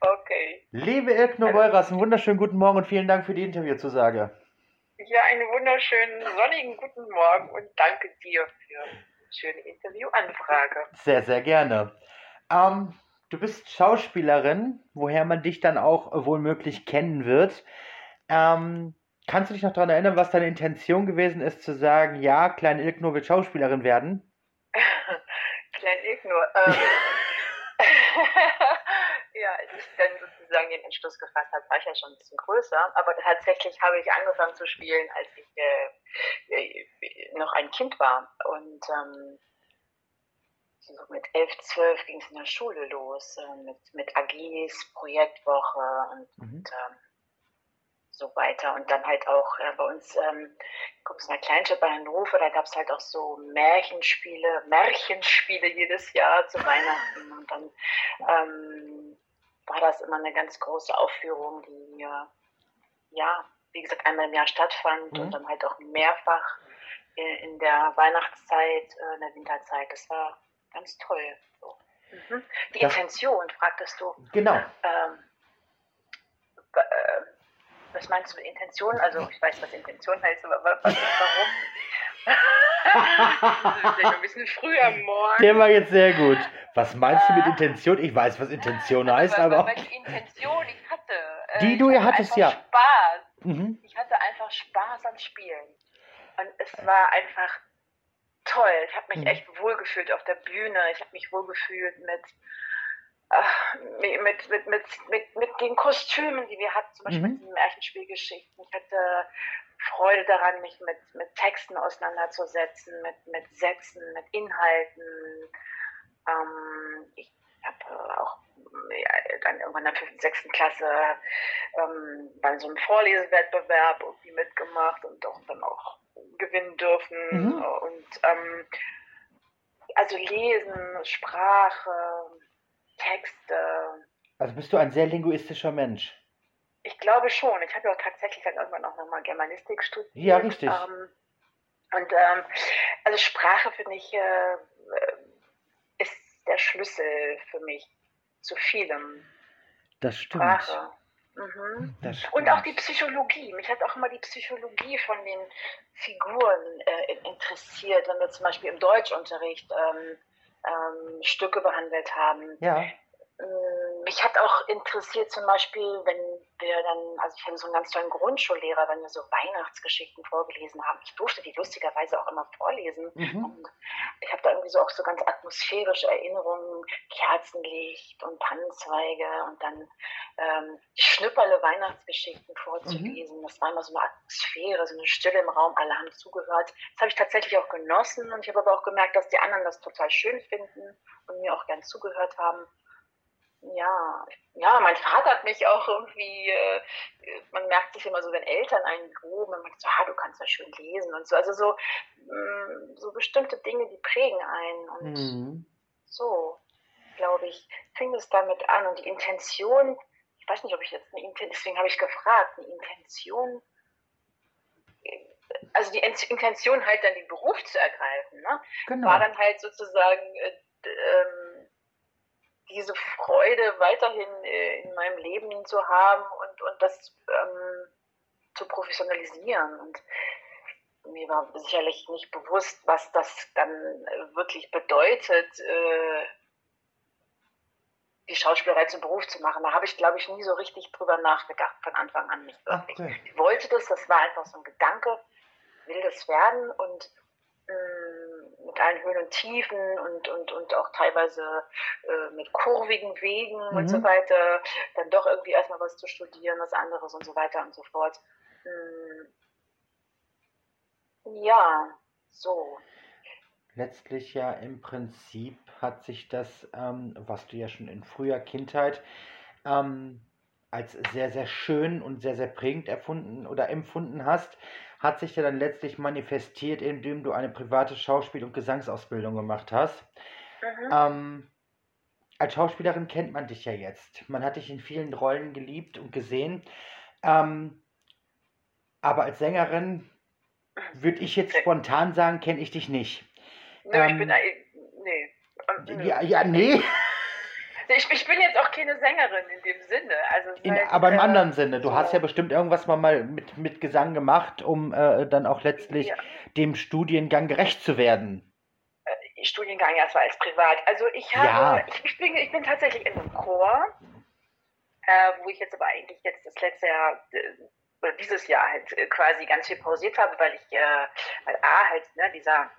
Okay. Liebe Ilkno Beuras, einen wunderschönen guten Morgen und vielen Dank für die Interviewzusage. Ja, einen wunderschönen sonnigen guten Morgen und danke dir für eine schöne Interviewanfrage. Sehr, sehr gerne. Ähm, du bist Schauspielerin, woher man dich dann auch wohlmöglich kennen wird. Ähm, kannst du dich noch daran erinnern, was deine Intention gewesen ist, zu sagen, ja, Klein Ilkno wird Schauspielerin werden? Klein Ilkno. Ähm, ja, als ich dann sozusagen den Entschluss gefasst habe, war ich ja schon ein bisschen größer. Aber tatsächlich habe ich angefangen zu spielen, als ich äh, noch ein Kind war. Und ähm, so mit elf, zwölf ging es in der Schule los, äh, mit, mit AGs, Projektwoche und, mhm. und ähm, so weiter. Und dann halt auch äh, bei uns, ähm, in der Kleinstadt bei Hannover, da gab es halt auch so Märchenspiele, Märchenspiele jedes Jahr zu Weihnachten. Und dann ähm, war das immer eine ganz große Aufführung, die äh, ja, wie gesagt, einmal im Jahr stattfand mhm. und dann halt auch mehrfach in, in der Weihnachtszeit, äh, in der Winterzeit. Das war ganz toll. So. Mhm. Die das, Intention, fragtest du. Genau. Ähm, äh, was meinst du mit Intention? Also ich weiß, was Intention heißt, aber was, warum? das ist ein bisschen früh am Morgen. Der war jetzt sehr gut. Was meinst du mit. Intention? Ich weiß, was Intention also, heißt, aber. Welche Intention ich hatte. Äh, die du ja hattest, ja. Spaß. Mhm. Ich hatte einfach Spaß am Spielen. Und es war einfach toll. Ich habe mich mhm. echt wohlgefühlt auf der Bühne. Ich habe mich wohlgefühlt mit mit, mit, mit, mit, mit den Kostümen, die wir hatten, zum Beispiel mhm. mit den Märchenspielgeschichten. Ich hatte Freude daran, mich mit, mit Texten auseinanderzusetzen, mit, mit Sätzen, mit Inhalten. Ähm, ich habe auch ja, dann irgendwann in der fünften, sechsten Klasse ähm, bei so einem Vorlesewettbewerb irgendwie mitgemacht und auch dann auch gewinnen dürfen. Mhm. Und ähm, also Lesen, Sprache, Texte. Also bist du ein sehr linguistischer Mensch? Ich glaube schon. Ich habe ja auch tatsächlich dann irgendwann auch nochmal Germanistik studiert. Ja, richtig. Ähm, und ähm, also Sprache finde ich äh, ist der Schlüssel für mich zu vielem. Das stimmt. Sprache. Mhm. Das stimmt. Und auch die Psychologie. Mich hat auch immer die Psychologie von den Figuren äh, interessiert, wenn wir zum Beispiel im Deutschunterricht ähm, ähm, Stücke behandelt haben. Ja. Mich hat auch interessiert zum Beispiel, wenn wir dann, also ich hatte so einen ganz tollen Grundschullehrer, wenn wir so Weihnachtsgeschichten vorgelesen haben. Ich durfte die lustigerweise auch immer vorlesen. Mhm. Und ich habe da irgendwie so auch so ganz atmosphärische Erinnerungen, Kerzenlicht und Tannenzweige und dann ähm, Schnüpperle Weihnachtsgeschichten vorzulesen. Mhm. Das war immer so eine Atmosphäre, so eine Stille im Raum, alle haben zugehört. Das habe ich tatsächlich auch genossen und ich habe aber auch gemerkt, dass die anderen das total schön finden und mir auch gern zugehört haben ja, ja, mein Vater hat mich auch irgendwie, äh, man merkt sich immer so, wenn Eltern einen loben, man sagt so, ah, du kannst ja schön lesen und so. Also so, mh, mm, so bestimmte Dinge, die prägen einen. Und mhm. so, glaube ich, fing es damit an. Und die Intention, ich weiß nicht, ob ich jetzt eine Intention, deswegen habe ich gefragt, eine Intention, also die Intention halt dann den Beruf zu ergreifen, ne? Genau. war dann halt sozusagen äh, ähm, diese Freude weiterhin äh, in meinem Leben zu haben und, und das ähm, zu professionalisieren. Und mir war sicherlich nicht bewusst, was das dann wirklich bedeutet, äh, die Schauspielerei zum Beruf zu machen. Da habe ich, glaube ich, nie so richtig drüber nachgedacht von Anfang an nicht wirklich. Okay. Ich wollte das, das war einfach so ein Gedanke, will das werden und mh, mm, mit allen Höhen und Tiefen und, und, und auch teilweise äh, mit kurvigen Wegen mhm. und so weiter, dann doch irgendwie erstmal was zu studieren, was anderes und so weiter und so fort. Hm. Ja, so. Letztlich ja im Prinzip hat sich das, ähm, was du ja schon in früher Kindheit ähm, als sehr, sehr schön und sehr, sehr prägend erfunden oder empfunden hast, hat sich ja dann letztlich manifestiert, indem du eine private Schauspiel- und Gesangsausbildung gemacht hast. Mhm. Ähm, als Schauspielerin kennt man dich ja jetzt. Man hat dich in vielen Rollen geliebt und gesehen. Ähm, aber als Sängerin würde ich jetzt spontan sagen, kenne ich dich nicht. Nee, ähm, ich bin da, nee. Ja, ja, nee. Ich, ich bin jetzt auch keine Sängerin in dem Sinne. Also In, halt, aber im äh, anderen Sinne, du so. hast ja bestimmt irgendwas mal, mal mit, mit Gesang gemacht, um äh, dann auch letztlich Ja. dem Studiengang gerecht zu werden. Studiengang erstmal als privat. Also ich habe, Ja. ich, ich, bin, ich bin tatsächlich in einem Chor, äh, wo ich jetzt aber eigentlich jetzt das letzte Jahr äh, oder dieses Jahr halt äh, quasi ganz viel pausiert habe, weil ich, äh, weil A halt, ne, dieser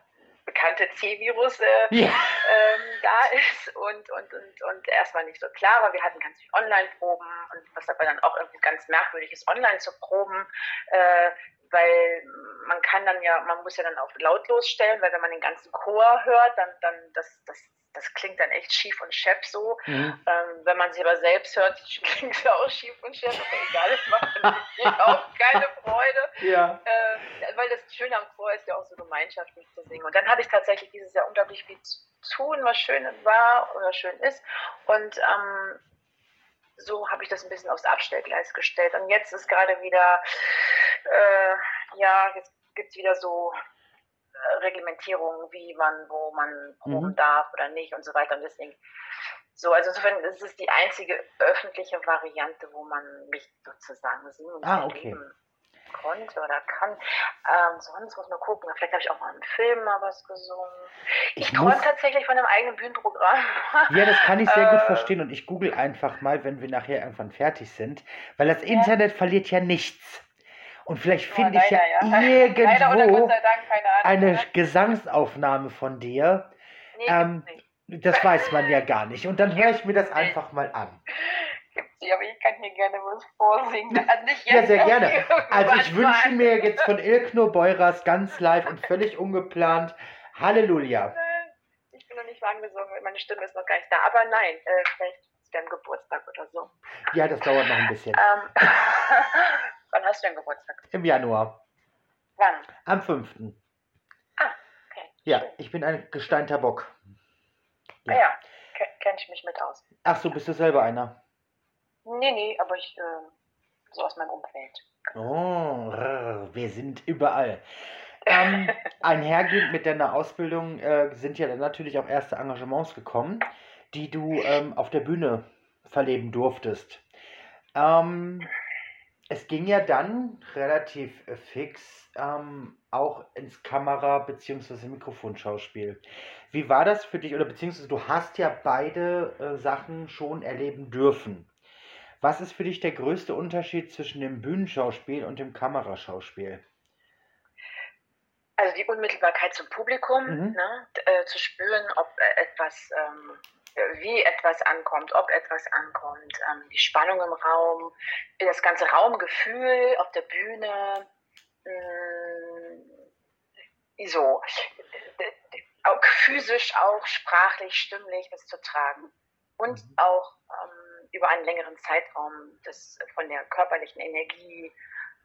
bekannte C-Virus äh, Ja. ähm, da ist und, und, und, und erstmal nicht so klar war. Wir hatten ganz viel Online-Proben und was aber dann auch irgendwie ganz merkwürdig ist, online zu proben, äh, weil man kann dann ja, man muss ja dann auf lautlos stellen, weil wenn man den ganzen Chor hört, dann, dann das, das, das klingt dann echt schief und schepp so. Mhm. Ähm, wenn man sie aber selbst hört, klingt es auch schief und schepp, aber egal, das macht natürlich auch keine Freude. Ja. Äh, weil das Schöne am Chor ist ja auch so gemeinschaftlich zu singen. Und dann hatte ich tatsächlich dieses Jahr unglaublich viel zu tun, was schön war oder schön ist. Und ähm, so habe ich das ein bisschen aufs Abstellgleis gestellt. Und jetzt ist gerade wieder, äh, ja, jetzt gibt es wieder so äh, Reglementierungen, wie man, wo man proben Mhm. darf oder nicht und so weiter. Und deswegen, so, also insofern ist es die einzige öffentliche Variante, wo man mich sozusagen Ah, und okay. erleben konnte oder kann. Ähm, sonst muss man gucken. Vielleicht habe ich auch mal im Film mal was gesungen. Ich, Ich träume tatsächlich von einem eigenen Bühnenprogramm. Ja, das kann ich sehr gut Äh, verstehen und ich google einfach mal, wenn wir nachher irgendwann fertig sind, weil das Internet verliert ja nichts. Und vielleicht Oh, finde ich ja, oder irgendwo Dank, eine ne? Gesangsaufnahme von dir. Nee, ähm. Das weiß man ja gar nicht. Und dann höre ich mir das einfach mal an. Nicht, aber ich kann hier gerne was vorsingen. Also nicht Ja, jetzt, sehr aber gerne. Also ich wünsche mir jetzt von Ilknur Beuras ganz live und völlig ungeplant Halleluja. Ich bin noch nicht warm gesungen, meine Stimme ist noch gar nicht da. Aber nein, äh, vielleicht zu deinem Geburtstag oder so. Ja, das dauert noch ein bisschen. Ähm, wann hast du denn Geburtstag? Im Januar. Wann? Am 5. Ah, okay. Ja, ich bin ein gesteinter Bock. Ah Ja. ja, ke- kenne ich mich mit aus. Ach so, bist du selber einer? Nee, nee, aber ich, äh, so aus meinem Umfeld. Oh, rrr, wir sind überall. Ähm, einhergehend mit deiner Ausbildung äh, sind ja dann natürlich auch erste Engagements gekommen, die du ähm, auf der Bühne verleben durftest. Ähm, es ging ja dann relativ äh, fix ähm, auch ins Kamera- bzw. Mikrofonschauspiel. Wie war das für dich? Oder beziehungsweise du hast ja beide äh, Sachen schon erleben dürfen. Was ist für dich der größte Unterschied zwischen dem Bühnenschauspiel und dem Kameraschauspiel? Also die Unmittelbarkeit zum Publikum, Mhm. ne, äh, zu spüren, ob äh, etwas, ähm, äh, wie etwas ankommt, ob etwas ankommt, ähm, die Spannung im Raum, das ganze Raumgefühl auf der Bühne, mh, so, äh, auch physisch, auch sprachlich, stimmlich das zu tragen und Mhm. auch ähm, über einen längeren Zeitraum das von der körperlichen Energie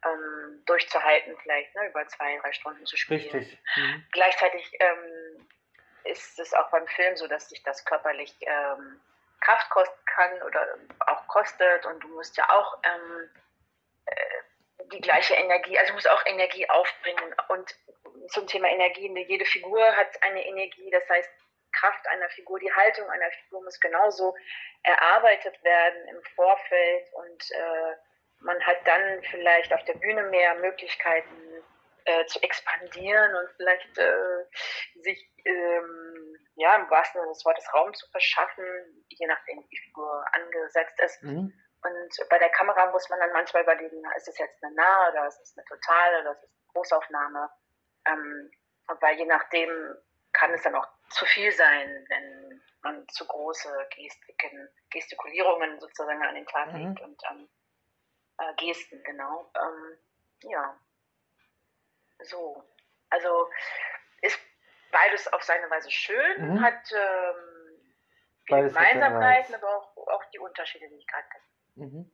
ähm, durchzuhalten, vielleicht ne, über zwei, drei Stunden zu spielen. Richtig. Mhm. Gleichzeitig ähm, ist es auch beim Film so, dass sich das körperlich ähm, Kraft kosten kann oder auch kostet und du musst ja auch ähm, äh, die gleiche Energie, also du musst auch Energie aufbringen und zum Thema Energie, ne, jede Figur hat eine Energie, das heißt Kraft einer Figur, die Haltung einer Figur muss genauso erarbeitet werden im Vorfeld und äh, man hat dann vielleicht auf der Bühne mehr Möglichkeiten äh, zu expandieren und vielleicht äh, sich ähm, ja im wahrsten Sinne des Wortes Raum zu verschaffen, je nachdem wie die Figur angesetzt ist. Mhm. Und bei der Kamera muss man dann manchmal überlegen, ist es jetzt eine nahe oder ist es eine totale oder ist es eine Großaufnahme? Ähm, weil je nachdem kann es dann auch zu viel sein, wenn man zu große Gestiken, Gestikulierungen sozusagen an den Tag Mhm. legt und ähm, äh, Gesten, genau. Ähm, ja. So. Also ist beides auf seine Weise schön, Mhm. hat ähm, viele Gemeinsamkeiten, aber auch, auch die Unterschiede, die ich gerade Mhm.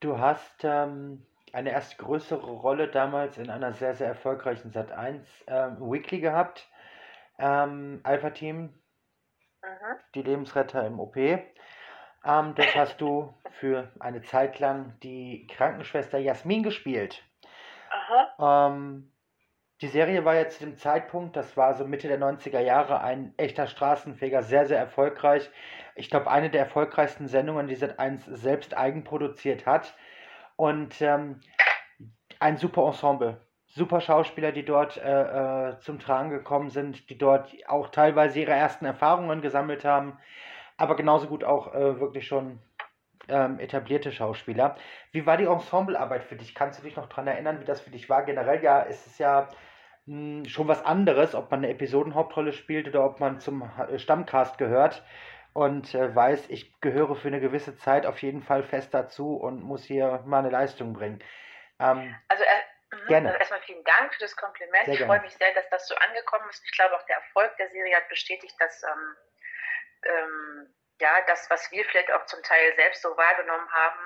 Du hast ähm, eine erst größere Rolle damals in einer sehr, sehr erfolgreichen Sat1 ähm, Weekly gehabt. Ähm, Alpha Team, habe. Mhm. die Lebensretter im OP. Ähm, dort hast du für eine Zeit lang die Krankenschwester Jasmin gespielt. Aha. Ähm, Die Serie war jetzt zu dem Zeitpunkt, das war so Mitte der 90er Jahre, ein echter Straßenfeger, sehr, sehr erfolgreich. Ich glaube, eine der erfolgreichsten Sendungen, die Sat1 selbst eigenproduziert hat. Und ähm, ein super Ensemble. Super Schauspieler, die dort äh, äh, zum Tragen gekommen sind, die dort auch teilweise ihre ersten Erfahrungen gesammelt haben, aber genauso gut auch äh, wirklich schon ähm, etablierte Schauspieler. Wie war die Ensemblearbeit für dich? Kannst du dich noch daran erinnern, wie das für dich war? Generell ja, ist es ja mh, hm, schon was anderes, ob man eine Episodenhauptrolle spielt oder ob man zum äh, Stammcast gehört und äh, weiß, ich gehöre für eine gewisse Zeit auf jeden Fall fest dazu und muss hier mal eine Leistung bringen. Ähm, also, gerne. also erstmal vielen Dank für das Kompliment. Sehr ich freue mich sehr, dass das so angekommen ist. Ich glaube auch der Erfolg der Serie hat bestätigt, dass ähm, ähm, ja, das, was wir vielleicht auch zum Teil selbst so wahrgenommen haben,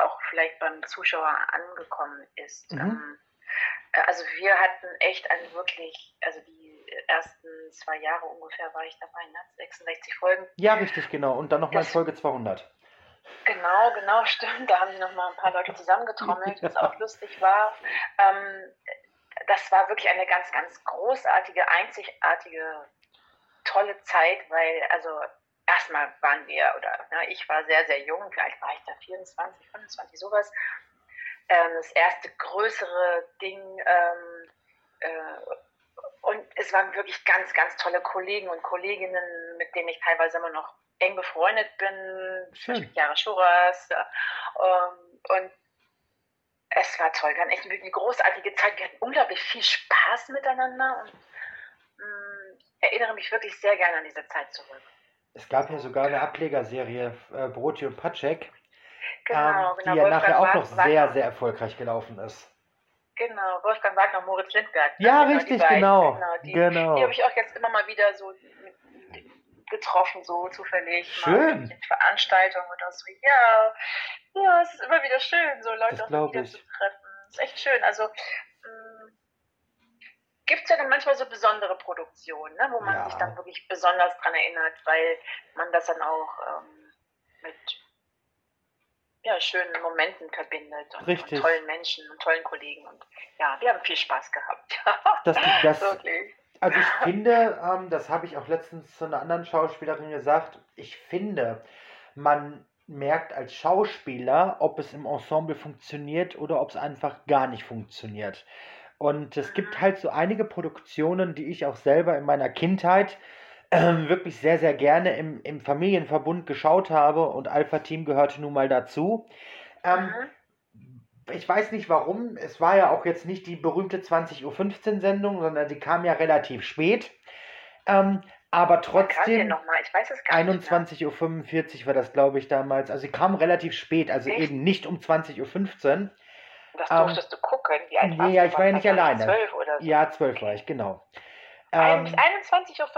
auch vielleicht beim Zuschauer angekommen ist. Mhm. Ähm, äh, also wir hatten echt einen wirklich, also die ersten zwei Jahre ungefähr war ich dabei, ne? 66 Folgen. Ja, richtig, genau. Und dann nochmal Folge 200. Genau, genau, stimmt. Da haben sich nochmal ein paar Leute zusammengetrommelt, was auch lustig war. Ähm, das war wirklich eine ganz, ganz großartige, einzigartige, tolle Zeit, weil also erstmal waren wir, oder na, ich war sehr, sehr jung, vielleicht war ich da 24, 25, sowas. Ähm, das erste größere Ding. Ähm, äh, und es waren wirklich ganz, ganz tolle Kollegen und Kolleginnen, mit denen ich teilweise immer noch eng befreundet bin. Schön. Jahre Schuras. Ähm, und es war toll. Wir hatten echt eine großartige Zeit. Wir hatten unglaublich viel Spaß miteinander und mh, mm, erinnere mich wirklich sehr gerne an diese Zeit zurück. Es gab ja sogar eine Ablegerserie, äh, Broti und Patschek, genau, ähm, genau, die ja nachher auch noch sehr, sehr erfolgreich gelaufen ist. Genau, Wolfgang Wagner Moritz Lindberg. Ja, genau, richtig, genau. Genau, die, genau. die habe ich auch jetzt immer mal wieder so getroffen, so zufällig. Schön. in Veranstaltungen oder so. Ja, ja, es ist immer wieder schön, so Leute auch wieder ich. zu treffen. Es ist echt schön. Also, gibt es ja dann manchmal so besondere Produktionen, ne, wo man ja. sich dann wirklich besonders dran erinnert, weil man das dann auch ähm, mit ja, schönen Momenten verbindet und, und, tollen Menschen und tollen Kollegen. Und ja, wir haben viel Spaß gehabt. das, das, Wirklich. Also ich finde, ähm, das habe ich auch letztens zu einer anderen Schauspielerin gesagt, ich finde, man merkt als Schauspieler, ob es im Ensemble funktioniert oder ob es einfach gar nicht funktioniert. Und es gibt halt so einige Produktionen, die ich auch selber in meiner Kindheit ähm, wirklich sehr, sehr gerne im, im Familienverbund geschaut habe und Alpha Team gehörte nun mal dazu. Ähm, mhm. Ich weiß nicht warum, es war ja auch jetzt nicht die berühmte 20.15 Uhr Sendung, sondern die kam ja relativ spät. Ähm, aber trotzdem, 21.45 Uhr war das, glaube ich, damals. Also sie kam relativ spät, also Echt? eben nicht um 20.15 Uhr. Das durftest um, du gucken. Wie alt nee, ja, ich war ja nicht alleine. 12 oder so. Ja, 12 war ich, genau. Ähm, 21.45 Uhr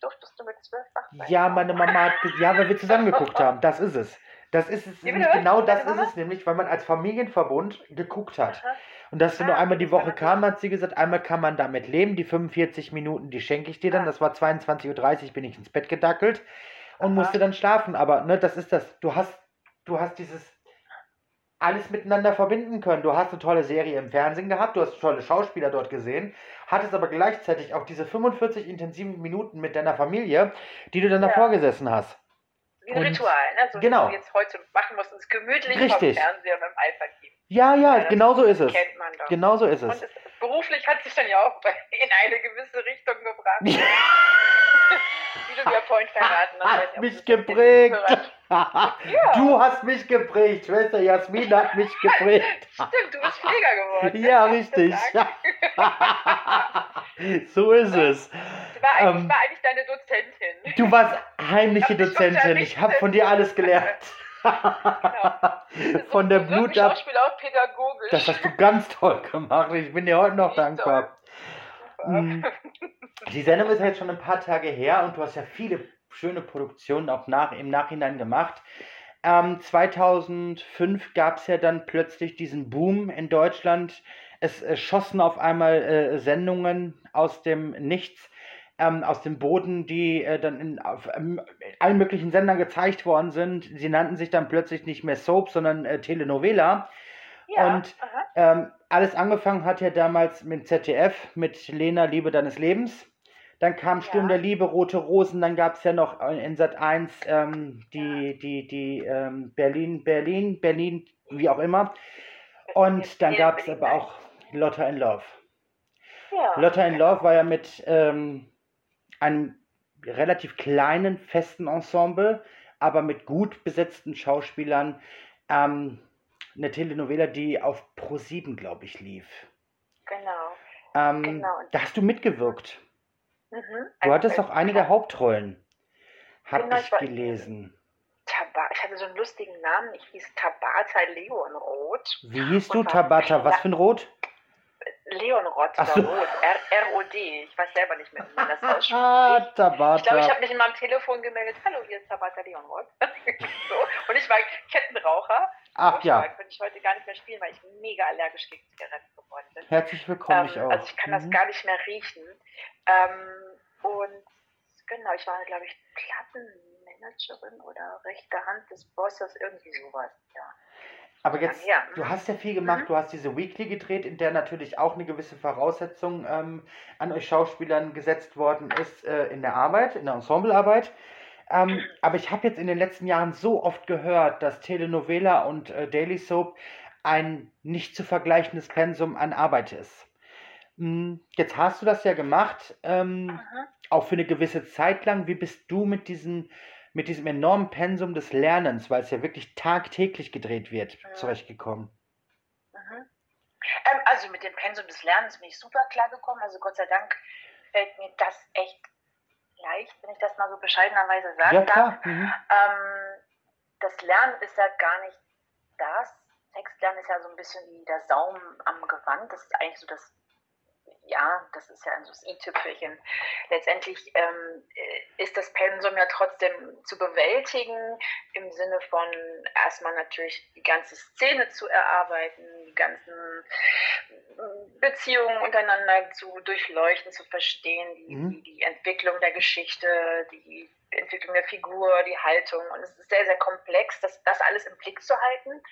durftest du mit 12 wach sein. Ja, meine Mama hat, ja, weil wir zusammen geguckt haben. Das ist es. Das ist es, nämlich, genau das ist es nämlich, weil man als Familienverbund geguckt hat. Aha. Und dass du ah, nur einmal die Woche kam, hat sie gesagt, einmal kann man damit leben, die 45 Minuten, die schenke ich dir dann. Ah. Das war 22.30 Uhr, bin ich ins Bett gedackelt und Aha. musste dann schlafen. Aber ne, das ist das, du hast, du hast dieses alles miteinander verbinden können. Du hast eine tolle Serie im Fernsehen gehabt, du hast tolle Schauspieler dort gesehen, hattest aber gleichzeitig auch diese 45 intensiven Minuten mit deiner Familie, die du dann ja. davor gesessen hast. Wie ein Und, Ritual, ne? So genau. wie wir jetzt heute machen mussten, es gemütlich Richtig. vom Fernseher mit dem Alpha geben. Ja, ja, ja genau so ist es. Kennt man doch. Genau so ist es. Und es, beruflich hat sich dann ja auch in eine gewisse Richtung gebracht. wie du mir vorhin verraten hast. Hat mich geprägt. Ja. Du hast mich geprägt. Schwester Jasmin hat mich geprägt. Stimmt, du bist Pfleger geworden. Ja, richtig. so ist es. Ich war eigentlich, ähm, war eigentlich deine Dozentin. Du warst heimliche Dozentin. Ich habe von dir alles gelernt. Genau. Von der Blut ab. auch pädagogisch. Das hast du ganz toll gemacht. Ich bin dir heute noch dankbar. Mm. Die Sendung ist jetzt schon ein paar Tage her und du hast ja viele schöne Produktionen auch nach, im Nachhinein gemacht. Ähm, 2005 gab es ja dann plötzlich diesen Boom in Deutschland. Es äh, schossen auf einmal äh, Sendungen aus dem Nichts, ähm, aus dem Boden, die äh, dann in auf, ähm, allen möglichen Sendern gezeigt worden sind. Sie nannten sich dann plötzlich nicht mehr Soap, sondern äh, Telenovela. Ja, und Ähm, alles angefangen hat ja damals mit ZDF, mit Lena, Liebe deines Lebens. Dann kam Sturm ja. der Liebe, Rote Rosen, dann gab es ja noch in Sat 1 ähm, die, ja. die, die ähm, Berlin, Berlin, Berlin, wie auch immer. Und dann gab es aber auch Lotta in Love. Ja. Lotta in Love war ja mit ähm, einem relativ kleinen, festen Ensemble, aber mit gut besetzten Schauspielern. Ähm, eine Telenovela, die auf Pro7, glaube ich, lief. Genau. Ähm, genau. Da hast du mitgewirkt. Mhm. Du hattest auch einige Hauptrollen. Hab genau, ich gelesen. Ich hatte so einen lustigen Namen. Ich hieß Tabata Leonroth. Wie hieß du, Tabata? Was für ein Rot? Leonrod oder. Rot. R-O-D. Ich weiß selber nicht mehr, wie man das ausspricht. Ah, Tabata. Ich glaube, ich habe mich in meinem Telefon gemeldet. Hallo, hier ist Tabata Leonrod. so. Und ich war Kettenraucher. Ach ja. Könnte ich heute gar nicht mehr spielen, weil ich mega allergisch gegen Zigaretten geworden bin. Herzlich willkommen, ähm, ich auch. Also ich kann mhm. das gar nicht mehr riechen. Ähm, und genau, ich war, glaube ich, Plattenmanagerin oder rechte Hand des Bosses, irgendwie sowas, ja. Aber jetzt, ja. du hast ja viel gemacht, mhm. du hast diese Weekly gedreht, in der natürlich auch eine gewisse Voraussetzung ähm, an euch Schauspielern gesetzt worden ist äh, in der Arbeit, in der Ensemblearbeit. Ähm, aber ich habe jetzt in den letzten Jahren so oft gehört, dass Telenovela und äh, Daily Soap ein nicht zu vergleichendes Pensum an Arbeit ist. Hm, jetzt hast du das ja gemacht, ähm, auch für eine gewisse Zeit lang. Wie bist du mit, diesen, mit diesem enormen Pensum des Lernens, weil es ja wirklich tagtäglich gedreht wird, mhm. zurechtgekommen? Mhm. Ähm, also mit dem Pensum des Lernens bin ich super klar gekommen. Also Gott sei Dank fällt mir das echt leicht, wenn ich das mal so bescheidenerweise sagen ja, darf. Mhm. Ähm, das Lernen ist ja gar nicht das. Textlernen ist ja so ein bisschen wie der Saum am Gewand. Das ist eigentlich so das ja, das ist ja so das i-Tüpfelchen. Letztendlich ähm, ist das Pensum ja trotzdem zu bewältigen, im Sinne von erstmal natürlich die ganze Szene zu erarbeiten, die ganzen äh, Beziehungen untereinander zu durchleuchten, zu verstehen, die, mhm. die, die Entwicklung der Geschichte, die Entwicklung der Figur, die Haltung. Und es ist sehr, sehr komplex, das, das alles im Blick zu halten,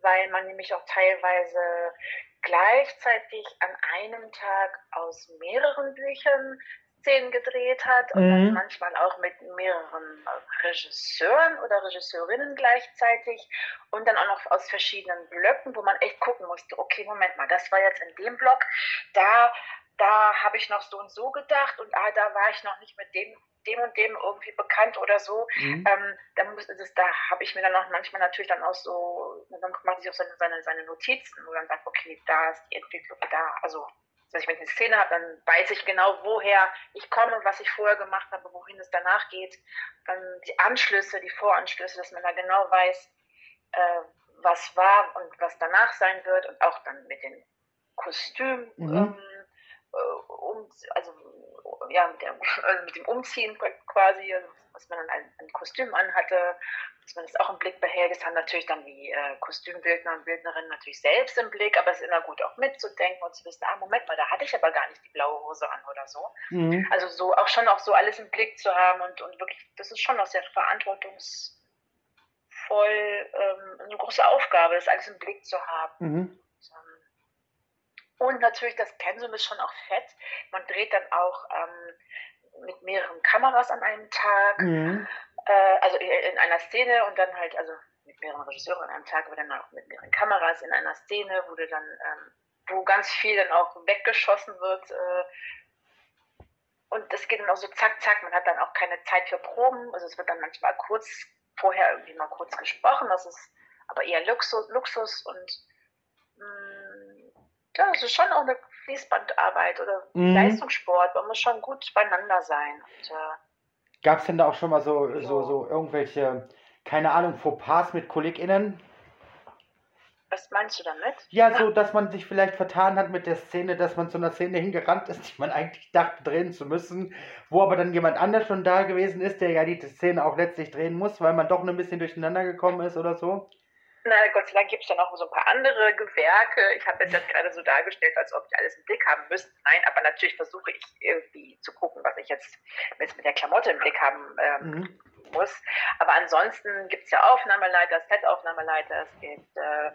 weil man nämlich auch teilweise gleichzeitig an einem Tag aus mehreren Büchern Szenen gedreht hat und mhm. dann manchmal auch mit mehreren Regisseuren oder Regisseurinnen gleichzeitig und dann auch noch aus verschiedenen Blöcken, wo man echt gucken musste, okay, Moment mal, das war jetzt in dem Block, da, da habe ich noch so und so gedacht und ah, da war ich noch nicht mit dem dem und dem irgendwie bekannt oder so. Mhm. Ähm, da muss, das, da habe ich mir dann auch manchmal natürlich dann auch so, dann macht sich auch seine, seine, seine Notizen, wo dann sagt, okay, da ist die Entwicklung da. Also, also wenn ich eine Szene habe, dann weiß ich genau, woher ich komme, was ich vorher gemacht habe, wohin es danach geht. Dann die Anschlüsse, die Voranschlüsse, dass man da genau weiß, äh, was war und was danach sein wird und auch dann mit den Kostümen. Mhm. Ähm, äh, um, also ja, mit, der, also mit dem Umziehen quasi, also was man dann ein, ein Kostüm anhatte, dass man das auch im Blick behält. Das haben natürlich dann die äh, Kostümbildner und Bildnerinnen natürlich selbst im Blick, aber es ist immer gut auch mitzudenken und zu wissen, ah, Moment mal, da hatte ich aber gar nicht die blaue Hose an oder so. Mhm. Also so auch schon auch so alles im Blick zu haben und, und wirklich, das ist schon auch sehr verantwortungsvoll, ähm, eine große Aufgabe, das alles im Blick zu haben. Mhm. Und natürlich das Pensum ist schon auch fett. Man dreht dann auch ähm, mit mehreren Kameras an einem Tag, mhm. äh, also in einer Szene und dann halt, also mit mehreren Regisseuren an einem Tag, aber dann auch mit mehreren Kameras in einer Szene, wo du dann, ähm, wo ganz viel dann auch weggeschossen wird. Äh, und das geht dann auch so zack, zack. Man hat dann auch keine Zeit für Proben. Also es wird dann manchmal kurz vorher irgendwie mal kurz gesprochen. Das ist aber eher Luxus, Luxus und ja, es ist schon auch eine Fließbandarbeit oder mhm. Leistungssport. Man muss schon gut beieinander sein. äh, Gab es denn da auch schon mal so, so. so, so irgendwelche, keine Ahnung, Fauxpas mit KollegInnen? Was meinst du damit? Ja, ja, so, dass man sich vielleicht vertan hat mit der Szene, dass man zu einer Szene hingerannt ist, die man eigentlich dachte drehen zu müssen, wo aber dann jemand anders schon da gewesen ist, der ja die Szene auch letztlich drehen muss, weil man doch ein bisschen durcheinander gekommen ist oder so? Na, Gott sei Dank gibt es ja noch so ein paar andere Gewerke. Ich habe jetzt gerade so dargestellt, als ob ich alles im Blick haben müsste. Nein, aber natürlich versuche ich irgendwie zu gucken, was ich jetzt mit, mit der Klamotte im Blick haben ähm, mhm. muss. Aber ansonsten gibt es ja Aufnahmeleiter, Set-Aufnahmeleiter, es gibt äh,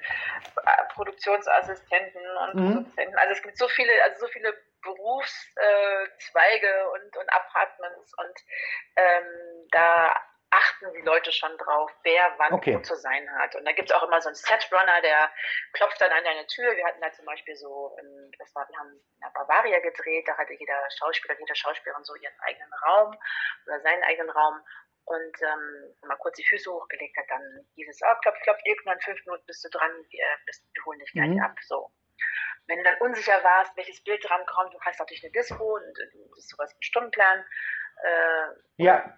Produktionsassistenten und mhm. Produzenten. Also es gibt so viele, also so viele Berufszweige und, und Apartments und ähm, da achten die Leute schon drauf, wer wann okay. wo zu sein hat. Und da gibt es auch immer so einen Setrunner, der klopft dann an deine Tür. Wir hatten da zum Beispiel so, in, das war, wir haben in der Bavaria gedreht, da hatte jeder Schauspieler, jede Schauspielerin so ihren eigenen Raum oder seinen eigenen Raum. Und ähm, mal kurz die Füße hochgelegt hat, dann dieses, oh, klopf, klopf, irgendwann fünf Minuten bist du dran, wir, bist, wir holen dich gleich mhm. ab. So. Wenn du dann unsicher warst, welches Bild dran kommt, du hast natürlich eine Disco und du bist sowas mit Stundenplan. Äh, ja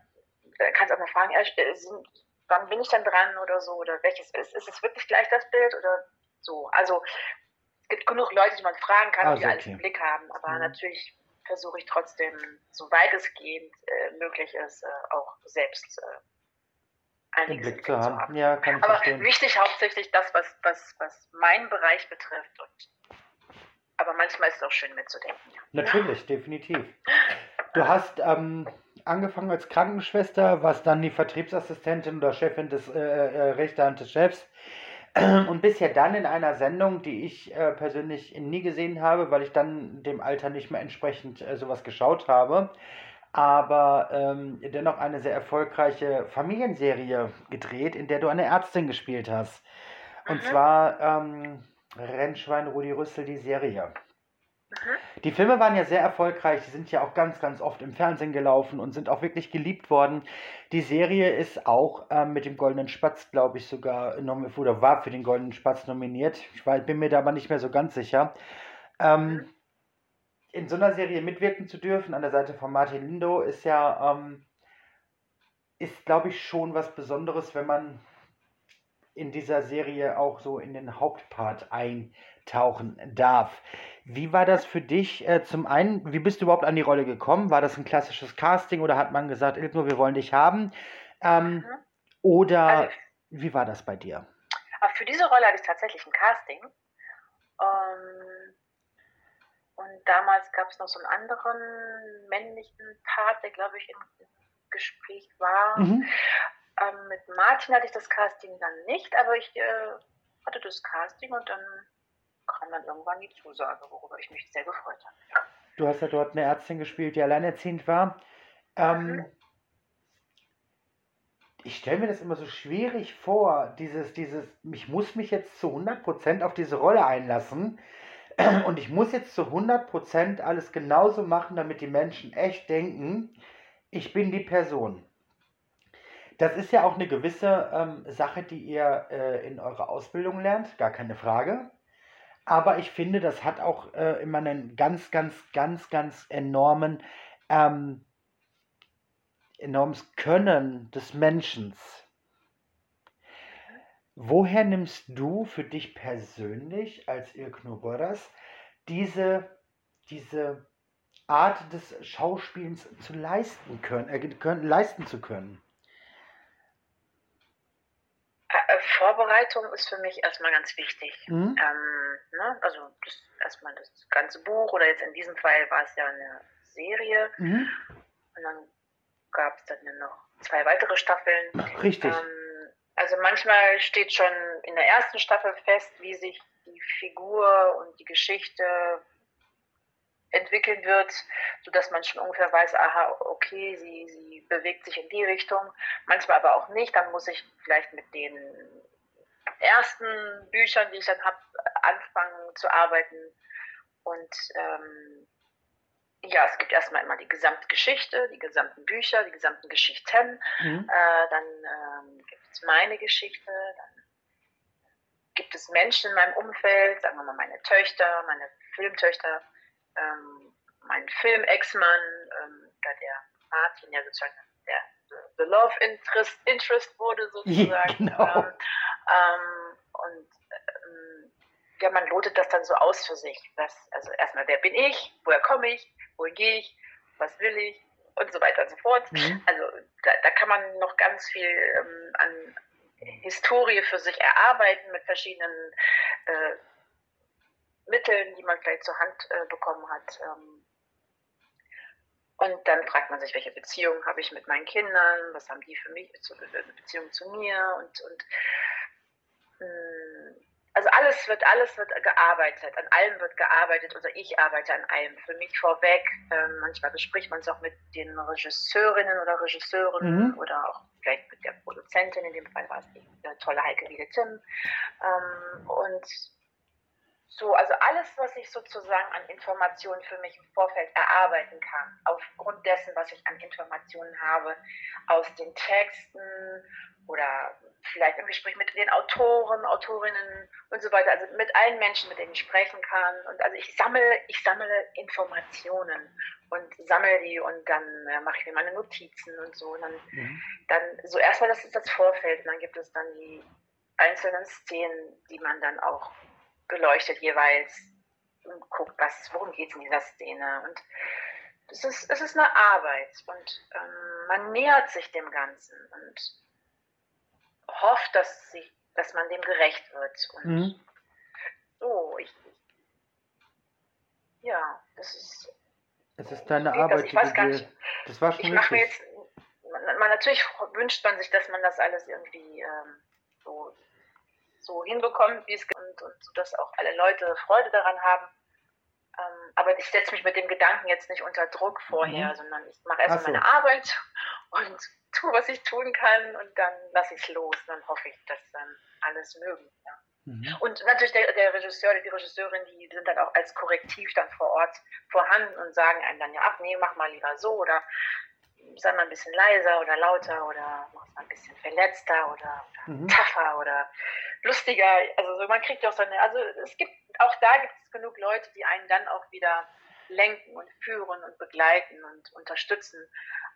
kannst auch mal fragen, äh, sind, wann bin ich denn dran oder so, oder welches ist, ist es wirklich gleich das Bild oder so. Also es gibt genug Leute, die man fragen kann, also, die alles okay. im Blick haben, aber mhm. natürlich versuche ich trotzdem, soweit es geht, äh, möglich ist, äh, auch selbst äh, einiges Blick zu haben. haben. Ja, kann ich aber verstehen. wichtig hauptsächlich das, was, was, was meinen Bereich betrifft. Und, aber manchmal ist es auch schön mitzudenken. Natürlich, ja. definitiv. Du hast ähm, angefangen als Krankenschwester, warst dann die Vertriebsassistentin oder Chefin des äh, äh, rechter Hand des Chefs und bisher dann in einer Sendung, die ich äh, persönlich nie gesehen habe, weil ich dann dem Alter nicht mehr entsprechend äh, sowas geschaut habe, aber ähm, dennoch eine sehr erfolgreiche Familienserie gedreht, in der du eine Ärztin gespielt hast. Und mhm. zwar ähm, Rennschwein Rudi Rüssel, die Serie. Die Filme waren ja sehr erfolgreich, sind ja auch ganz, ganz oft im Fernsehen gelaufen und sind auch wirklich geliebt worden. Die Serie ist auch ähm, mit dem Goldenen Spatz, glaube ich, sogar oder war für den Goldenen Spatz nominiert. Ich war, bin mir da aber nicht mehr so ganz sicher. Ähm, in so einer Serie mitwirken zu dürfen, an der Seite von Martin Lindo, ist ja, ähm, ist, glaube ich, schon was Besonderes, wenn man in dieser Serie auch so in den Hauptpart eintauchen darf. Wie war das für dich? Äh, zum einen, wie bist du überhaupt an die Rolle gekommen? War das ein klassisches Casting oder hat man gesagt, Ilknur, wir wollen dich haben? Ähm, mhm. Oder also, wie war das bei dir? für diese Rolle hatte ich tatsächlich ein Casting. Ähm, und damals gab es noch so einen anderen männlichen Part, der, glaube ich, im Gespräch war. Mhm. Ähm, mit Martin hatte ich das Casting dann nicht, aber ich äh, hatte das Casting und dann kam dann irgendwann die Zusage, worüber ich mich sehr gefreut habe. Du hast ja dort eine Ärztin gespielt, die alleinerziehend war. Ähm, mhm. Ich stelle mir das immer so schwierig vor, dieses, dieses, ich muss mich jetzt zu 100% auf diese Rolle einlassen und ich muss jetzt zu 100% alles genauso machen, damit die Menschen echt denken, ich bin die Person. Das ist ja auch eine gewisse ähm, Sache, die ihr äh, in eurer Ausbildung lernt, gar keine Frage. Aber ich finde, das hat auch äh, immer einen ganz, ganz, ganz, ganz enormen, ähm, enormes Können des Menschen. Woher nimmst du für dich persönlich als Ilknur Boras diese, diese Art des Schauspielens zu leisten können, äh, können, leisten zu können? Vorbereitung ist für mich erstmal ganz wichtig. Mhm. Ähm, ne? Also das, erstmal das ganze Buch oder jetzt in diesem Fall war es ja eine Serie. Mhm. Und dann gab es dann noch zwei weitere Staffeln. Richtig. Ähm, also manchmal steht schon in der ersten Staffel fest, wie sich die Figur und die Geschichte entwickeln wird, sodass man schon ungefähr weiß, aha, okay, sie, sie bewegt sich in die Richtung, manchmal aber auch nicht, dann muss ich vielleicht mit den ersten Büchern, die ich dann habe, anfangen zu arbeiten und ähm, ja, es gibt erstmal immer die gesamte Geschichte, die gesamten Bücher, die gesamten Geschichten. Mhm. Äh, dann ähm, gibt es meine Geschichte, dann gibt es Menschen in meinem Umfeld, sagen wir mal meine Töchter, meine Filmtöchter, ähm, mein Film-Ex-Mann, ähm, da der Martin ja sozusagen der The Love Interest, Interest wurde sozusagen. Genau. ähm, ähm und ähm, ja, man lotet das dann so aus für sich. Was, also erstmal, wer bin ich, woher komme ich, wohin gehe ich, was will ich und so weiter und so fort. Mhm. Also da, da, kann man noch ganz viel ähm, an Historie für sich erarbeiten mit verschiedenen äh, Mitteln, die man vielleicht zur Hand äh, bekommen hat. Ähm, Und dann fragt man sich, welche Beziehung habe ich mit meinen Kindern, was haben die für mich, eine Beziehung zu mir und, und also alles wird, alles wird gearbeitet, an allem wird gearbeitet oder ich arbeite an allem. Für mich vorweg, ähm, manchmal bespricht man es auch mit den Regisseurinnen oder Regisseuren mhm. oder auch vielleicht mit der Produzentin, in dem Fall war es die tolle Heike Wiede Tim. Ähm, und so, also alles, was ich sozusagen an Informationen für mich im Vorfeld erarbeiten kann, aufgrund dessen, was ich an Informationen habe, aus den Texten oder vielleicht im Gespräch mit den Autoren, Autorinnen und so weiter, also mit allen Menschen, mit denen ich sprechen kann. Und also ich sammle, ich sammle Informationen und sammle die und dann äh, mache ich mir meine Notizen und so. Und dann, mhm. dann so erstmal das ist das Vorfeld und dann gibt es dann die einzelnen Szenen, die man dann auch beleuchtet jeweils und guckt, was, worum geht es in dieser Szene. Und es ist, es ist eine Arbeit und ähm, man nähert sich dem Ganzen und hofft, dass, sie, dass man dem gerecht wird. Und mhm. so, ich, ja, das ist. Es ist deine Arbeit, ich weiß gar nicht, das war schon ich mache mir jetzt, man, man, natürlich wünscht man sich, dass man das alles irgendwie ähm, so so hinbekommt, wie es und, und so, dass auch alle Leute Freude daran haben. Ähm, aber ich setze mich mit dem Gedanken jetzt nicht unter Druck vorher, mhm. sondern ich mache erstmal so. meine Arbeit und tue, was ich tun kann und dann lasse ich es los. Dann hoffe ich, dass dann alles mögen. Ja. Mhm. Und natürlich der, der Regisseur, die Regisseurin, die sind dann auch als Korrektiv dann vor Ort vorhanden und sagen einem dann ja, ach nee, mach mal lieber so oder sei mal ein bisschen leiser oder lauter oder mach mal ein bisschen verletzter oder, oder mhm. tougher oder lustiger. Also so, man kriegt ja auch so eine, also es gibt, auch da gibt es genug Leute, die einen dann auch wieder lenken und führen und begleiten und unterstützen.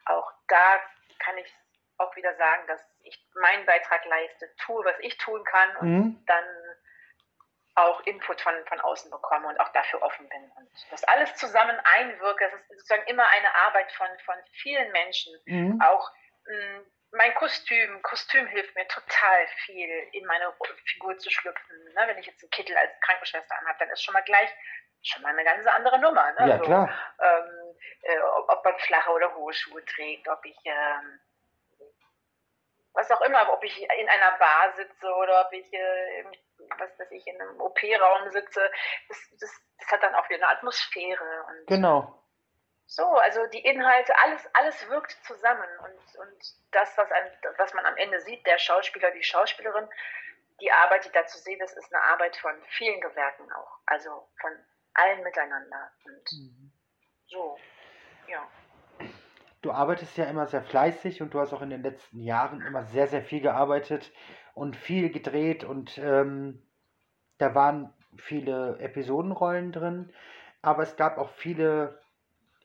Auch da kann ich auch wieder sagen, dass ich meinen Beitrag leiste, tue, was ich tun kann und mhm. dann auch Input von, von außen bekomme und auch dafür offen bin. Und das alles zusammen einwirke, das ist sozusagen immer eine Arbeit von, von vielen Menschen. Mhm. Auch mh, hm, mein Kostüm, Kostüm hilft mir total viel, in meine Figur zu schlüpfen. Ne? Wenn ich jetzt einen Kittel als Krankenschwester anhabe, dann ist schon mal gleich schon mal eine ganz andere Nummer. Ne? Ja, klar. ähm, äh, ob man flache oder hohe Schuhe trägt, ob ich ähm, was auch immer, ob ich in einer Bar sitze oder ob ich, äh, was weiß ich, in einem OP-Raum sitze, das, das, das, hat dann auch wieder eine Atmosphäre. Und genau. So, also die Inhalte, alles, alles wirkt zusammen und, und das, was, ein, was man am Ende sieht, der Schauspieler, die Schauspielerin, die Arbeit, die da zu sehen ist, ist eine Arbeit von vielen Gewerken auch, also von allen miteinander und mhm. so, ja. Du arbeitest ja immer sehr fleißig und du hast auch in den letzten Jahren immer sehr, sehr viel gearbeitet und viel gedreht und ähm, da waren viele Episodenrollen drin, aber es gab auch viele,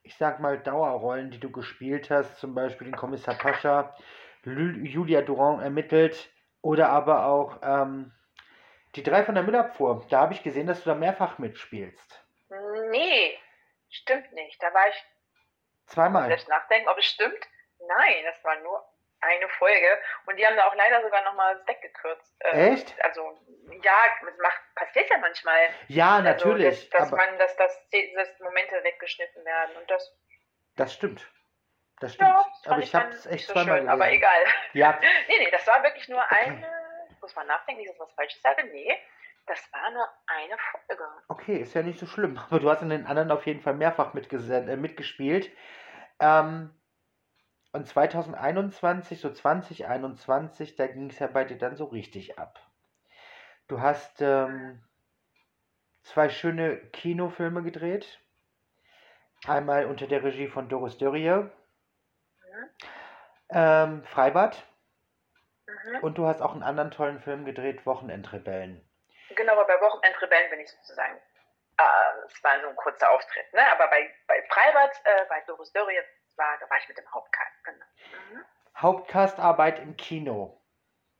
ich sag mal, Dauerrollen, die du gespielt hast, zum Beispiel den Kommissar Pascha, Julia Durand ermittelt oder aber auch ähm, die drei von der Müllabfuhr. Da habe ich gesehen, dass du da mehrfach mitspielst. Nee, stimmt nicht. Da war ich Zweimal. Selbst nachdenken, ob es stimmt. Nein, das war nur eine Folge. Und die haben da auch leider sogar nochmal weggekürzt. Ähm, Echt? Also, ja, das macht, passiert ja manchmal. Ja, also, natürlich. Dass, dass man, dass, dass, dass Momente weggeschnitten werden. Und das. Das stimmt. Das stimmt. Ja, das aber ich habe es echt so zweimal schön, Aber egal. Ja. nee, nee, das war wirklich nur eine. Muss man nachdenken, nicht, dass ich was Falsches sage. Nee. Das war nur eine Folge. Okay, ist ja nicht so schlimm. Aber du hast in den anderen auf jeden Fall mehrfach äh, mitgespielt. Ähm, und 2021, so 2021, da ging es ja bei dir dann so richtig ab. Du hast ähm, zwei schöne Kinofilme gedreht. Einmal unter der Regie von Doris Dörrie. Ähm, Freibad. Mhm. Und du hast auch einen anderen tollen Film gedreht, Wochenendrebellen. Genau, aber bei Wochenendrebellen bin ich sozusagen, äh, es war so ein kurzer Auftritt, ne? aber bei, bei Freibad, äh, bei Doris Dörrie, war, da war ich mit dem Hauptcast. Genau. Mhm. Hauptcastarbeit im Kino.